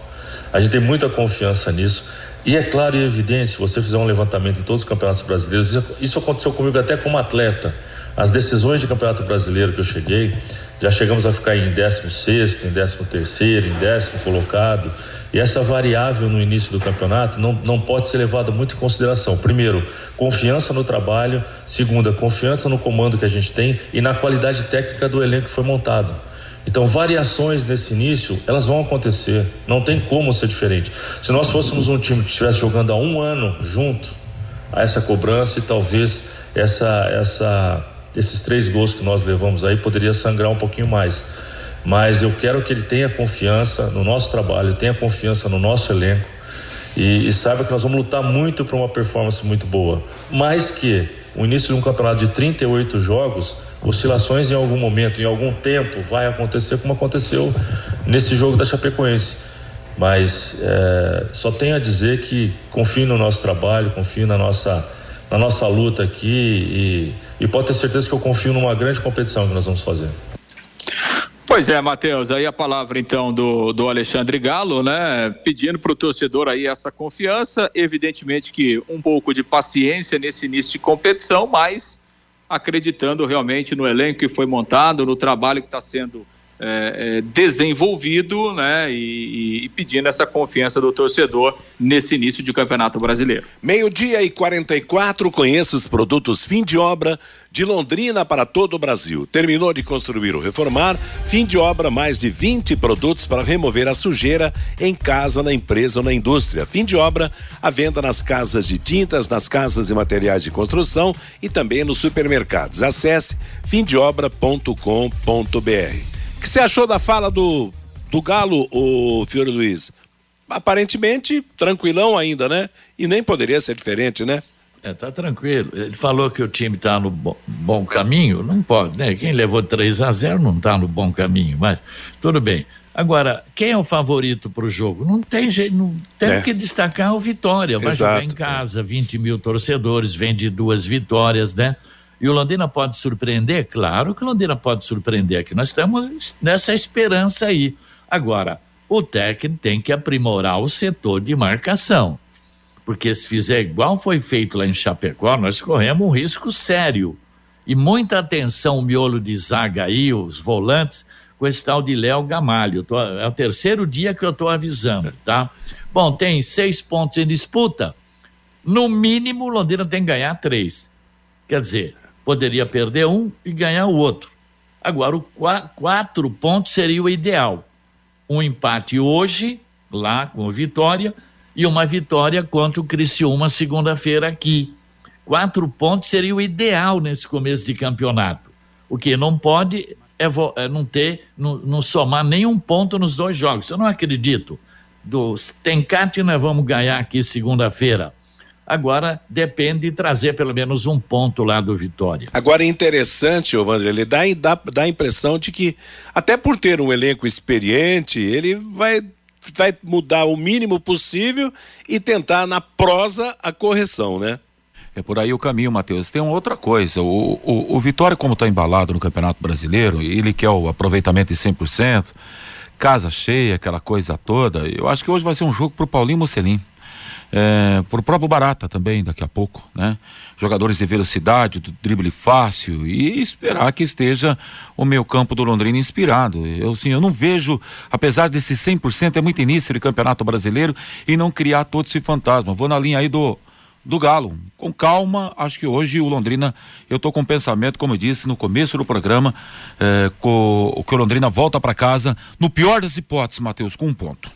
A gente tem muita confiança nisso. E é claro e evidente, se você fizer um levantamento em todos os campeonatos brasileiros, isso, aconteceu comigo até como atleta. As decisões de campeonato brasileiro que eu cheguei, já chegamos a ficar em 16, em 13 terceiro, em décimo colocado. E essa variável no início do campeonato não, não pode ser levada muito em consideração. Primeiro, confiança no trabalho. Segunda, confiança no comando que a gente tem e na qualidade técnica do elenco que foi montado. Então, variações nesse início, elas vão acontecer. Não tem como ser diferente. Se nós fôssemos um time que estivesse jogando há um ano junto, a essa cobrança e talvez essa, essa, esses três gols que nós levamos aí poderia sangrar um pouquinho mais mas eu quero que ele tenha confiança no nosso trabalho, tenha confiança no nosso elenco e, e saiba que nós vamos lutar muito para uma performance muito boa. Mais que o início de um campeonato de 38 jogos, oscilações em algum momento, em algum tempo, vai acontecer como aconteceu nesse jogo da Chapecoense. Mas é, só tenho a dizer que confio no nosso trabalho, confio na nossa, na nossa luta aqui e, e pode ter certeza que eu confio numa grande competição que nós vamos fazer. Pois é, Matheus, aí a palavra então do, do Alexandre Galo, né? Pedindo para o torcedor aí essa confiança, evidentemente que um pouco de paciência nesse início de competição, mas acreditando realmente no elenco que foi montado, no trabalho que está sendo é, é, desenvolvido né, e, e, pedindo essa confiança do torcedor nesse início de campeonato brasileiro. Meio-dia e 44, conheça os produtos fim de obra de Londrina para todo o Brasil. Terminou de construir ou reformar, fim de obra, mais de 20 produtos para remover a sujeira em casa, na empresa ou na indústria. Fim de obra, a venda nas casas de tintas, nas casas e materiais de construção e também nos supermercados. Acesse fimdeobra.com.br. O que você achou da fala do, do Galo, o Fiore Luiz? Aparentemente, tranquilão ainda, né? E nem poderia ser diferente, né? É, tá tranquilo. Ele falou que o time está no bom, bom, caminho, não pode, né? Quem levou 3 a 0 não está no bom caminho, mas tudo bem. Agora, quem é o favorito para o jogo? Não tem jeito, não tem é. que destacar o Vitória. Vai Exato. jogar em casa, 20 mil torcedores, vem de duas vitórias, né? E o Londrina pode surpreender? Claro que o Londrina pode surpreender, que nós estamos nessa esperança aí. Agora, o técnico tem que aprimorar o setor de marcação. Porque se fizer igual foi feito lá em Chapecó, nós corremos um risco sério. E muita atenção o miolo de zaga aí, os volantes, com esse tal de Léo Gamalho. Tô, é o terceiro dia que eu estou avisando, tá? Bom, tem seis pontos em disputa. No mínimo, o Londrina tem que ganhar três. Quer dizer, poderia perder um e ganhar o outro. Agora, o qu quatro pontos seria o ideal. Um empate hoje, lá com Vitória, e uma vitória contra o Criciúma segunda-feira aqui. Quatro pontos seria o ideal nesse começo de campeonato. O que não pode é, é não ter, não, não, somar nenhum ponto nos dois jogos. Eu não acredito. Dos Tencate nós vamos ganhar aqui segunda-feira. Agora depende de trazer pelo menos um ponto lá do Vitória. Agora é interessante, Vandré, ele dá, dá, dá a impressão de que, até por ter um elenco experiente, ele vai, vai mudar o mínimo possível e tentar na prosa a correção, né? É por aí o caminho, Matheus. Tem uma outra coisa. O, o, o Vitória, como está embalado no Campeonato Brasileiro, ele quer o aproveitamento de 100%, casa cheia, aquela coisa toda. Eu acho que hoje vai ser um jogo para o Paulinho Mocelin é, por próprio Barata também, daqui a pouco, né? Jogadores de velocidade, do drible fácil e esperar que esteja o meu campo do Londrina inspirado. Eu sim, eu não vejo, apesar desse 100%, é muito início de Campeonato Brasileiro e não criar todo esse fantasma. Vou na linha aí do do Galo. Com calma, acho que hoje o Londrina, eu estou com um pensamento, como eu disse no começo do programa, é, que o Londrina volta para casa, no pior das hipóteses, Matheus, com um ponto.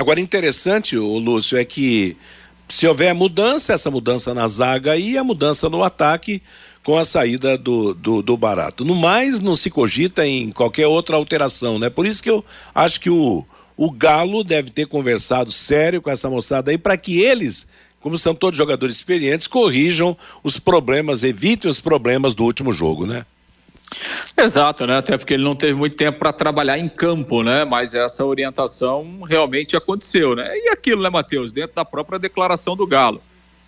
Agora, interessante, o Lúcio, é que se houver mudança, essa mudança na zaga e a mudança no ataque com a saída do, do, do, barato. No mais, não se cogita em qualquer outra alteração, né? Por isso que eu acho que o, o Galo deve ter conversado sério com essa moçada aí para que eles, como são todos jogadores experientes, corrijam os problemas, evitem os problemas do último jogo, né? Exato, né? Até porque ele não teve muito tempo para trabalhar em campo, né? Mas essa orientação realmente aconteceu, né? E aquilo, né, Matheus? Dentro da própria declaração do Galo,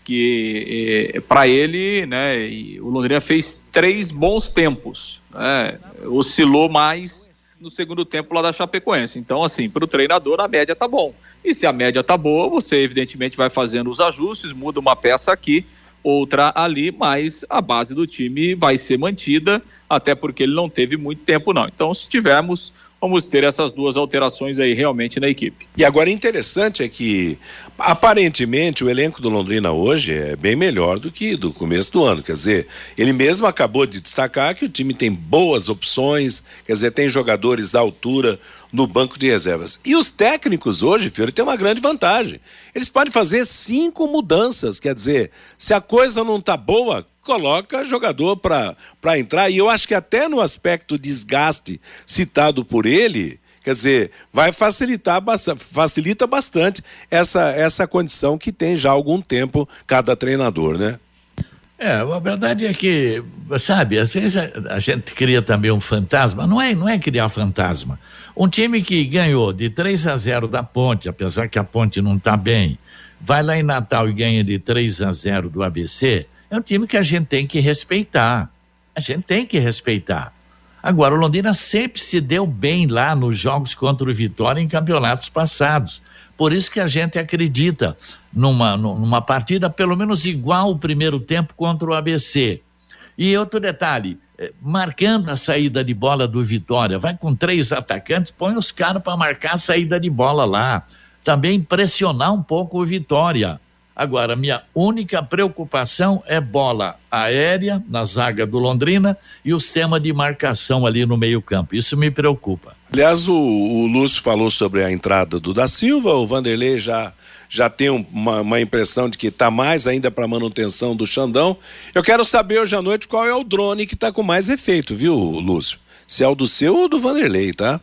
que eh, para ele, né? o Londrina fez três bons tempos, né? Oscilou mais no segundo tempo lá da Chapecoense. Então, assim, para o treinador a média tá bom. E se a média tá boa, você evidentemente vai fazendo os ajustes, muda uma peça aqui, outra ali, mas a base do time vai ser mantida até porque ele não teve muito tempo não. Então, se tivermos, vamos ter essas duas alterações aí realmente na equipe. E agora interessante é que aparentemente o elenco do Londrina hoje é bem melhor do que do começo do ano, quer dizer, ele mesmo acabou de destacar que o time tem boas opções, quer dizer, tem jogadores à altura no banco de reservas. E os técnicos hoje, Fiore, tem uma grande vantagem. Eles podem fazer cinco mudanças, quer dizer, se a coisa não está boa, coloca jogador para entrar. E eu acho que até no aspecto desgaste citado por ele, quer dizer, vai facilitar facilita bastante essa, essa condição que tem já há algum tempo cada treinador, né? É, a verdade é que, sabe, às vezes a, a, gente cria também um fantasma, não é, não é criar fantasma. Um time que ganhou de 3 a 0 da Ponte, apesar que a Ponte não está bem, vai lá em Natal e ganha de 3 a 0 do ABC, é um time que a gente tem que respeitar. A gente tem que respeitar. Agora, o Londrina sempre se deu bem lá nos jogos contra o Vitória em campeonatos passados. Por isso que a gente acredita numa, numa partida pelo menos igual o primeiro tempo contra o ABC. E outro detalhe, eh, marcando a saída de bola do Vitória, vai com três atacantes, põe os caras para marcar a saída de bola lá. Também pressionar um pouco o Vitória. Agora, minha única preocupação é bola aérea na zaga do Londrina e o sistema de marcação ali no meio-campo. Isso me preocupa. Aliás, o, o Lúcio falou sobre a entrada do da Silva, o Vanderlei já já tem uma, uma impressão de que está mais ainda para manutenção do Xandão. Eu quero saber hoje à noite qual é o drone que está com mais efeito, viu, Lúcio? Se é o do seu ou do Vanderlei, tá?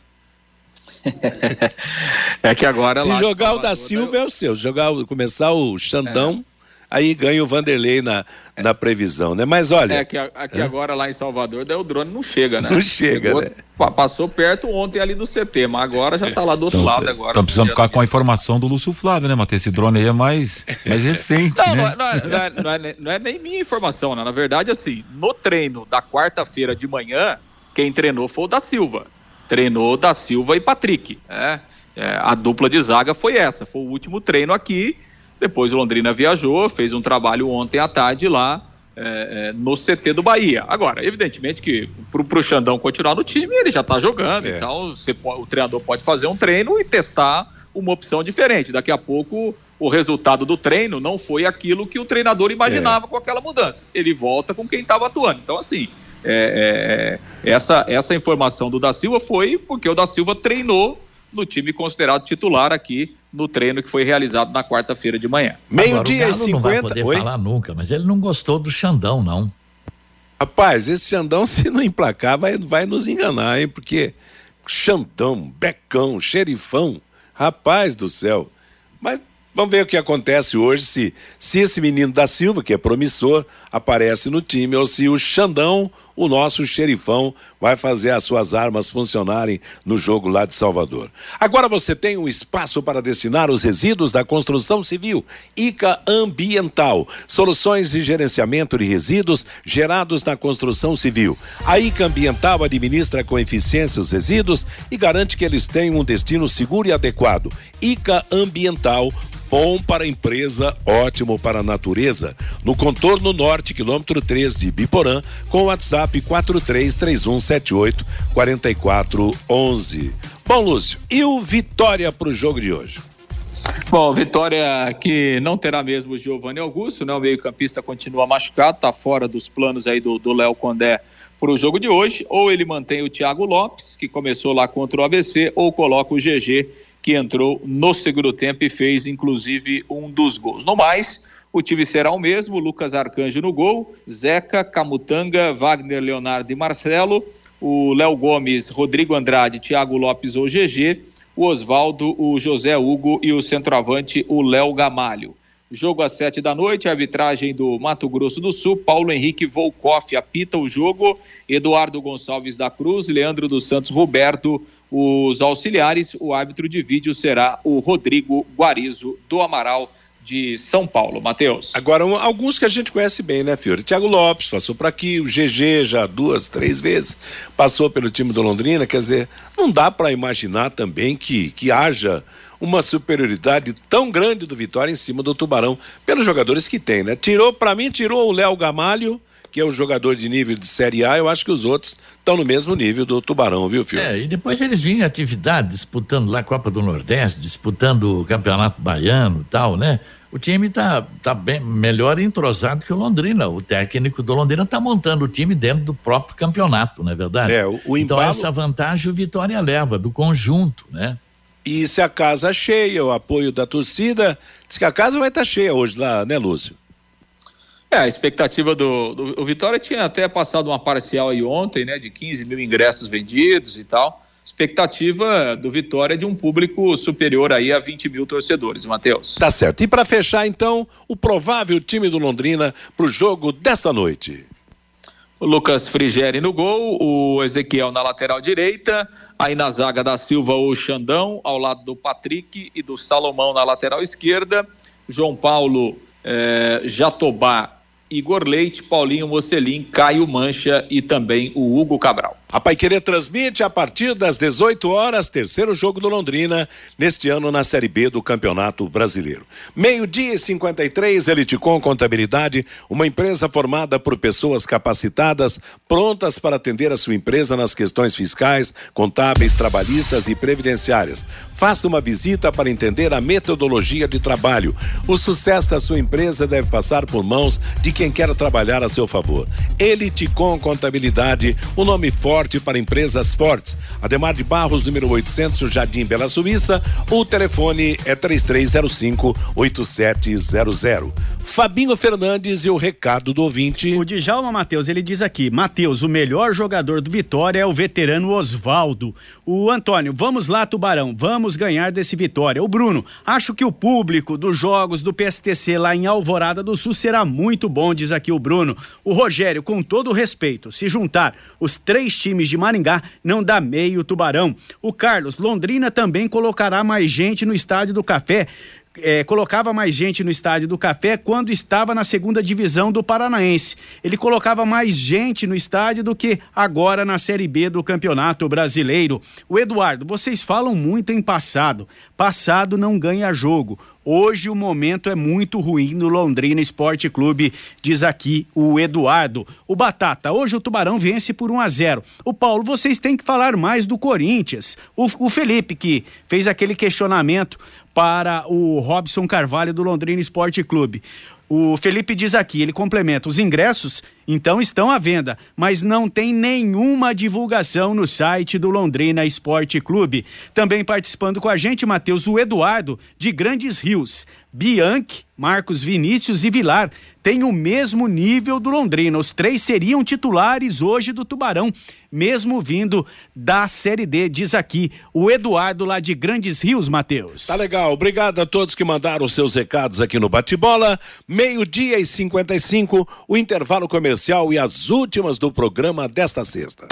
é que agora. Se jogar o da Silva é o seu. Se jogar, começar o Xandão. É. Aí ganha o Vanderlei na, é. na previsão, né? Mas olha. É que aqui é. agora lá em Salvador, daí o drone não chega, né? Não chega, Chegou, né? Passou perto ontem ali do CT, mas agora já tá lá do outro então, lado agora. Então precisamos ficar com a informação do Lúcio Flávio, né, Matheus? Esse drone aí é mais, mais recente. não, né? não, é, não, é, não, é, não, é, nem minha informação, né? Na verdade, assim, no treino da quarta-feira de manhã, quem treinou foi o da Silva treinou da Silva e Patrick. Né? É, a dupla de zaga foi essa, foi o último treino aqui. Depois o Londrina viajou, fez um trabalho ontem à tarde lá é, é, no CT do Bahia. Agora, evidentemente que para o Xandão continuar no time, ele já está jogando, é. então você, o treinador pode fazer um treino e testar uma opção diferente. Daqui a pouco o resultado do treino não foi aquilo que o treinador imaginava é. com aquela mudança. Ele volta com quem estava atuando. Então, assim, é, essa, essa informação do Da Silva foi porque o Da Silva treinou no time considerado titular aqui no treino que foi realizado na quarta-feira de manhã. Meio-dia e 50. Não vai poder Oi? falar nunca, mas ele não gostou do Xandão, não. Rapaz, esse Xandão, se não emplacar, vai, vai nos enganar, hein? Porque Xandão, Becão, Xerifão, rapaz do céu. Mas Vamos ver o que acontece hoje se, se esse menino da Silva, que é promissor, aparece no time ou se o Xandão, o nosso xerifão, vai fazer as suas armas funcionarem no jogo lá de Salvador. Agora você tem um espaço para destinar os resíduos da construção civil. ICA Ambiental, soluções de gerenciamento de resíduos gerados na construção civil. A ICA Ambiental administra com eficiência os resíduos e garante que eles tenham um destino seguro e adequado. ICA Ambiental bom para a empresa, ótimo para a natureza. No contorno norte, quilômetro 3 de Biporã, com o WhatsApp 433178 4411. Bom, Lúcio, e o Vitória para o jogo de hoje? Bom, vitória que não terá mesmo o Giovanni Augusto, né? O meio-campista continua machucado, está fora dos planos aí do Léo Condé para o jogo de hoje. Ou ele mantém o Thiago Lopes, que começou lá contra o ABC, ou coloca o GG que entrou no segundo tempo e fez inclusive um dos gols. No mais, o time será o mesmo: Lucas Arcanjo no gol, Zeca, Camutanga, Wagner Leonardo e Marcelo, o Léo Gomes, Rodrigo Andrade, Thiago Lopes ou GG, o Oswaldo, o José Hugo e o centroavante, o Léo Gamalho. Jogo às sete da noite, arbitragem do Mato Grosso do Sul, Paulo Henrique Volkoff apita o jogo, Eduardo Gonçalves da Cruz, Leandro dos Santos Roberto, os auxiliares, o árbitro de vídeo será o Rodrigo Guarizo do Amaral de São Paulo. Matheus. Agora, um, alguns que a gente conhece bem, né, Fiore? Tiago Lopes passou por aqui, o GG já duas, três vezes passou pelo time do Londrina. Quer dizer, não dá para imaginar também que, que haja uma superioridade tão grande do Vitória em cima do Tubarão, pelos jogadores que tem, né? Tirou, para mim, tirou o Léo Gamalho que é o jogador de nível de Série A, eu acho que os outros estão no mesmo nível do Tubarão, viu, filho? É, e depois eles vinham em atividade, disputando lá a Copa do Nordeste, disputando o Campeonato Baiano e tal, né? O time está tá bem melhor entrosado que o Londrina. O técnico do Londrina está montando o time dentro do próprio campeonato, não é verdade? É, o, o então embalo... essa vantagem o Vitória leva, do conjunto, né? E se a casa cheia, o apoio da torcida, diz que a casa vai estar tá cheia hoje lá, né, Lúcio? É, a expectativa do, do, O Vitória tinha até passado uma parcial aí ontem, né, de 15 mil ingressos vendidos e tal. Expectativa do Vitória é de um público superior aí a 20 mil torcedores, Matheus. Tá certo. E para fechar, então, o provável time do Londrina para o jogo desta noite. O Lucas Frigeri no gol, o Ezequiel na lateral direita, aí na zaga da Silva o Xandão, ao lado do Patrick e do Salomão na lateral esquerda, João Paulo, eh, Jatobá Igor Leite, Paulinho Mocelin, Caio Mancha e também o Hugo Cabral. A Paiquerê transmite a partir das 18 horas, terceiro jogo do Londrina, neste ano na Série B do Campeonato Brasileiro. Meio-dia e 53, Eliticom Contabilidade, uma empresa formada por pessoas capacitadas, prontas para atender a sua empresa nas questões fiscais, contábeis, trabalhistas e previdenciárias. Faça uma visita para entender a metodologia de trabalho. O sucesso da sua empresa deve passar por mãos de quem quer trabalhar a seu favor. Eliticom Contabilidade, o nome forte forte para empresas fortes. Ademar de Barros, número 800, Jardim Bela Suíça. O telefone é 3305 8700. Fabinho Fernandes e o recado do ouvinte. O Djalma Matheus, ele diz aqui: Matheus, o melhor jogador do Vitória é o veterano Osvaldo. O Antônio, vamos lá, Tubarão, vamos ganhar desse Vitória. O Bruno, acho que o público dos jogos do PSTC lá em Alvorada do Sul será muito bom, diz aqui o Bruno. O Rogério, com todo respeito, se juntar os três times de Maringá, não dá meio Tubarão. O Carlos, Londrina também colocará mais gente no estádio do Café é, colocava mais gente no estádio do Café quando estava na segunda divisão do Paranaense. Ele colocava mais gente no estádio do que agora na Série B do Campeonato Brasileiro. O Eduardo, vocês falam muito em passado. Passado não ganha jogo. Hoje o momento é muito ruim no Londrina Esporte Clube, diz aqui o Eduardo. O Batata, hoje o Tubarão vence por 1 a 0. O Paulo, vocês têm que falar mais do Corinthians. O, o Felipe que fez aquele questionamento para o Robson Carvalho do Londrina Esporte Clube. O Felipe diz aqui, ele complementa: os ingressos então estão à venda, mas não tem nenhuma divulgação no site do Londrina Esporte Clube. Também participando com a gente, Matheus, o Eduardo, de Grandes Rios. Bianchi, Marcos Vinícius e Vilar têm o mesmo nível do Londrina. Os três seriam titulares hoje do Tubarão, mesmo vindo da Série D, diz aqui o Eduardo lá de Grandes Rios, Matheus. Tá legal. Obrigado a todos que mandaram seus recados aqui no Bate-Bola. Meio-dia e 55, o intervalo comercial e as últimas do programa desta sexta.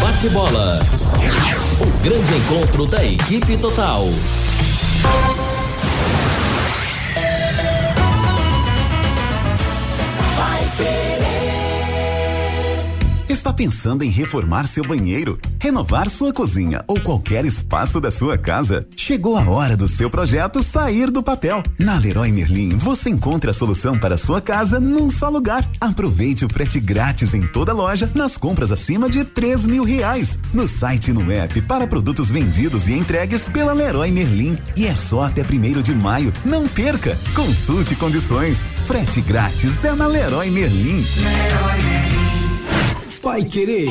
Bate-bola. O grande encontro da equipe total. Está pensando em reformar seu banheiro, renovar sua cozinha ou qualquer espaço da sua casa? Chegou a hora do seu projeto sair do papel. Na Leroy Merlin você encontra a solução para a sua casa num só lugar. Aproveite o frete grátis em toda loja nas compras acima de três mil reais. No site e no app para produtos vendidos e entregues pela Leroy Merlin. E é só até primeiro de maio. Não perca! Consulte condições. Frete grátis é na Leroy Merlin. Leroy Merlin. Pai Querer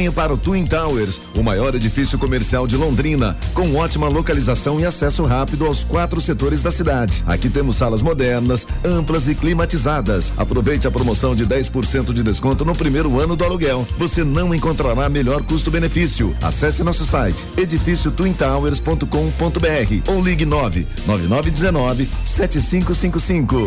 venha para o Twin Towers, o maior edifício comercial de Londrina, com ótima localização e acesso rápido aos quatro setores da cidade. Aqui temos salas modernas, amplas e climatizadas. Aproveite a promoção de 10% de desconto no primeiro ano do aluguel. Você não encontrará melhor custo-benefício. Acesse nosso site edifíciotwintowers.com.br ou ligue 9 9919 7555.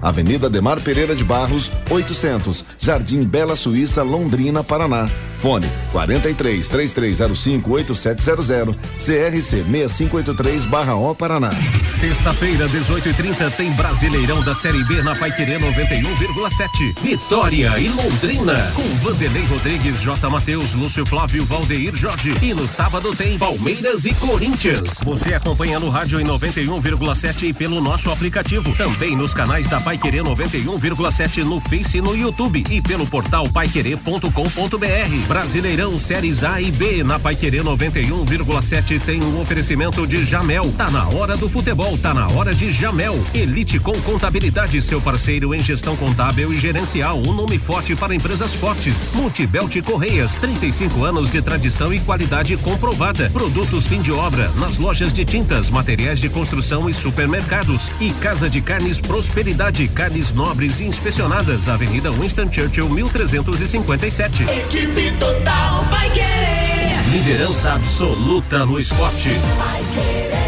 Avenida Demar Pereira de Barros, 800, Jardim Bela Suíça, Londrina, Paraná. Fone 43 3305 8700 CRC 6583 barra O Paraná. Sexta-feira, 18h30, tem Brasileirão da Série B na Paiquerê 91,7. Vitória e Londrina. Com Vanderlei Rodrigues, J. Matheus, Lúcio Flávio, Valdeir Jorge. E no sábado tem Palmeiras e Corinthians. Você acompanha no rádio em 91,7 e pelo nosso aplicativo. Também nos canais da Paiquerê 91,7 no Face e no YouTube e pelo portal paiquerê.com.br. Brasileirão Séries A e B na Paiquerê 91,7 tem um oferecimento de Jamel. Tá na hora do futebol, tá na hora de Jamel. Elite com Contabilidade, seu parceiro em gestão contábil e gerencial. Um nome forte para empresas fortes. Multibelt Correias, 35 anos de tradição e qualidade comprovada. Produtos fim de obra nas lojas de tintas, materiais de construção e supermercados. E Casa de Carnes Prosperidade, carnes nobres e inspecionadas, Avenida Winston Churchill, 1357. Equipe total vai querer. Liderança absoluta no esporte. Vai querer.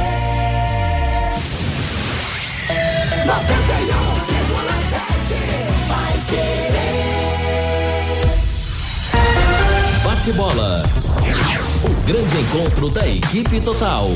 91,7 vai querer. Bate bola. O grande encontro da equipe total.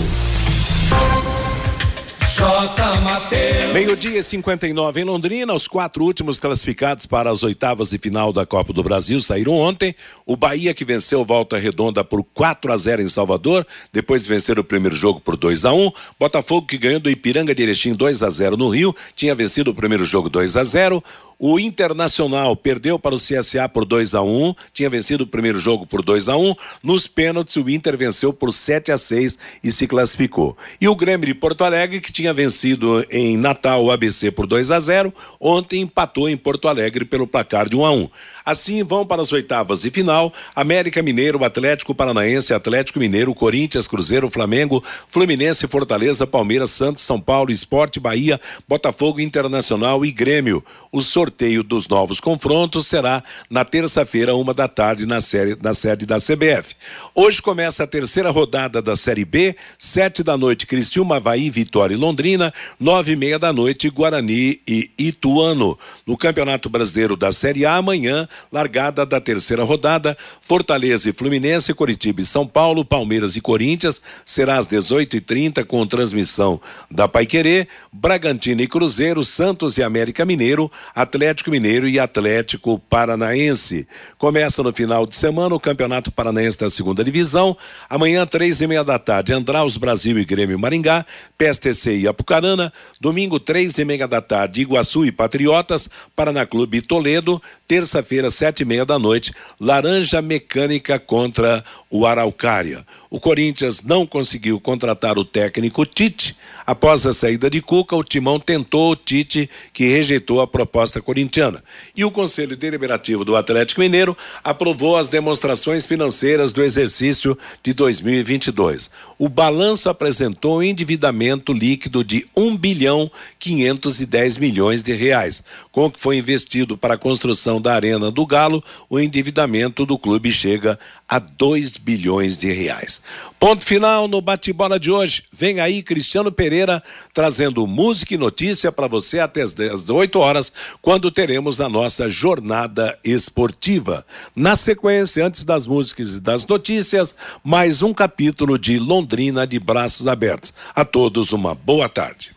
Mateus. Meio-dia e 59 em Londrina, os quatro últimos classificados para as oitavas e final da Copa do Brasil saíram ontem. O Bahia que venceu Volta Redonda por 4 a 0 em Salvador, depois de vencer o primeiro jogo por 2 a 1. Botafogo que ganhou do Ipiranga de Erechim 2 a 0 no Rio, tinha vencido o primeiro jogo 2 a 0. O Internacional perdeu para o CSA por 2 a 1 tinha vencido o primeiro jogo por 2 a 1 Nos pênaltis, o Inter venceu por 7 a 6 e se classificou. E o Grêmio de Porto Alegre, que tinha vencido em Natal o ABC por 2 a 0 ontem empatou em Porto Alegre pelo placar de 1 a 1 Assim vão para as oitavas e final: América Mineiro, Atlético Paranaense, Atlético Mineiro, Corinthians, Cruzeiro, Flamengo, Fluminense, Fortaleza, Palmeiras, Santos, São Paulo, Esporte, Bahia, Botafogo Internacional e Grêmio. O sorteio dos novos confrontos será na terça-feira, uma da tarde, na, série, na sede da CBF. Hoje começa a terceira rodada da Série B, sete da noite, Criciúma, Havaí, Vitória e Londrina, nove e meia da noite, Guarani e Ituano. No Campeonato Brasileiro da Série A, amanhã, largada da terceira rodada, Fortaleza e Fluminense, Curitiba e São Paulo, Palmeiras e Corinthians, será às 18h30 com transmissão da Paiquerê, Bragantino e Cruzeiro, Santos e América Mineiro, Atlético Mineiro e Atlético Paranaense. Começa no final de semana o Campeonato Paranaense da Segunda Divisão. Amanhã, três e meia da tarde, Andraus Brasil e Grêmio Maringá, PSTC e Apucarana. Domingo, três e meia da tarde, Iguaçu e Patriotas, Paraná Clube e Toledo. Terça-feira, sete e meia da noite, Laranja Mecânica contra o Araucária. O Corinthians não conseguiu contratar o técnico Tite. Após a saída de Cuca, o Timão tentou o Tite, que rejeitou a proposta corintiana. E o Conselho Deliberativo do Atlético Mineiro aprovou as demonstrações financeiras do exercício de 2022. O balanço apresentou um endividamento líquido de 1 bilhão 510 milhões de reais. Com o que foi investido para a construção da Arena do Galo, o endividamento do clube chega a 2 bilhões de reais. Ponto final no bate-bola de hoje. Vem aí Cristiano Pereira trazendo música e notícia para você até as 18 horas, quando teremos a nossa jornada esportiva. Na sequência, antes das músicas e das notícias, mais um capítulo de Londrina de braços abertos. A todos uma boa tarde.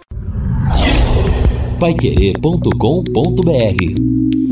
Paiquerê.com.br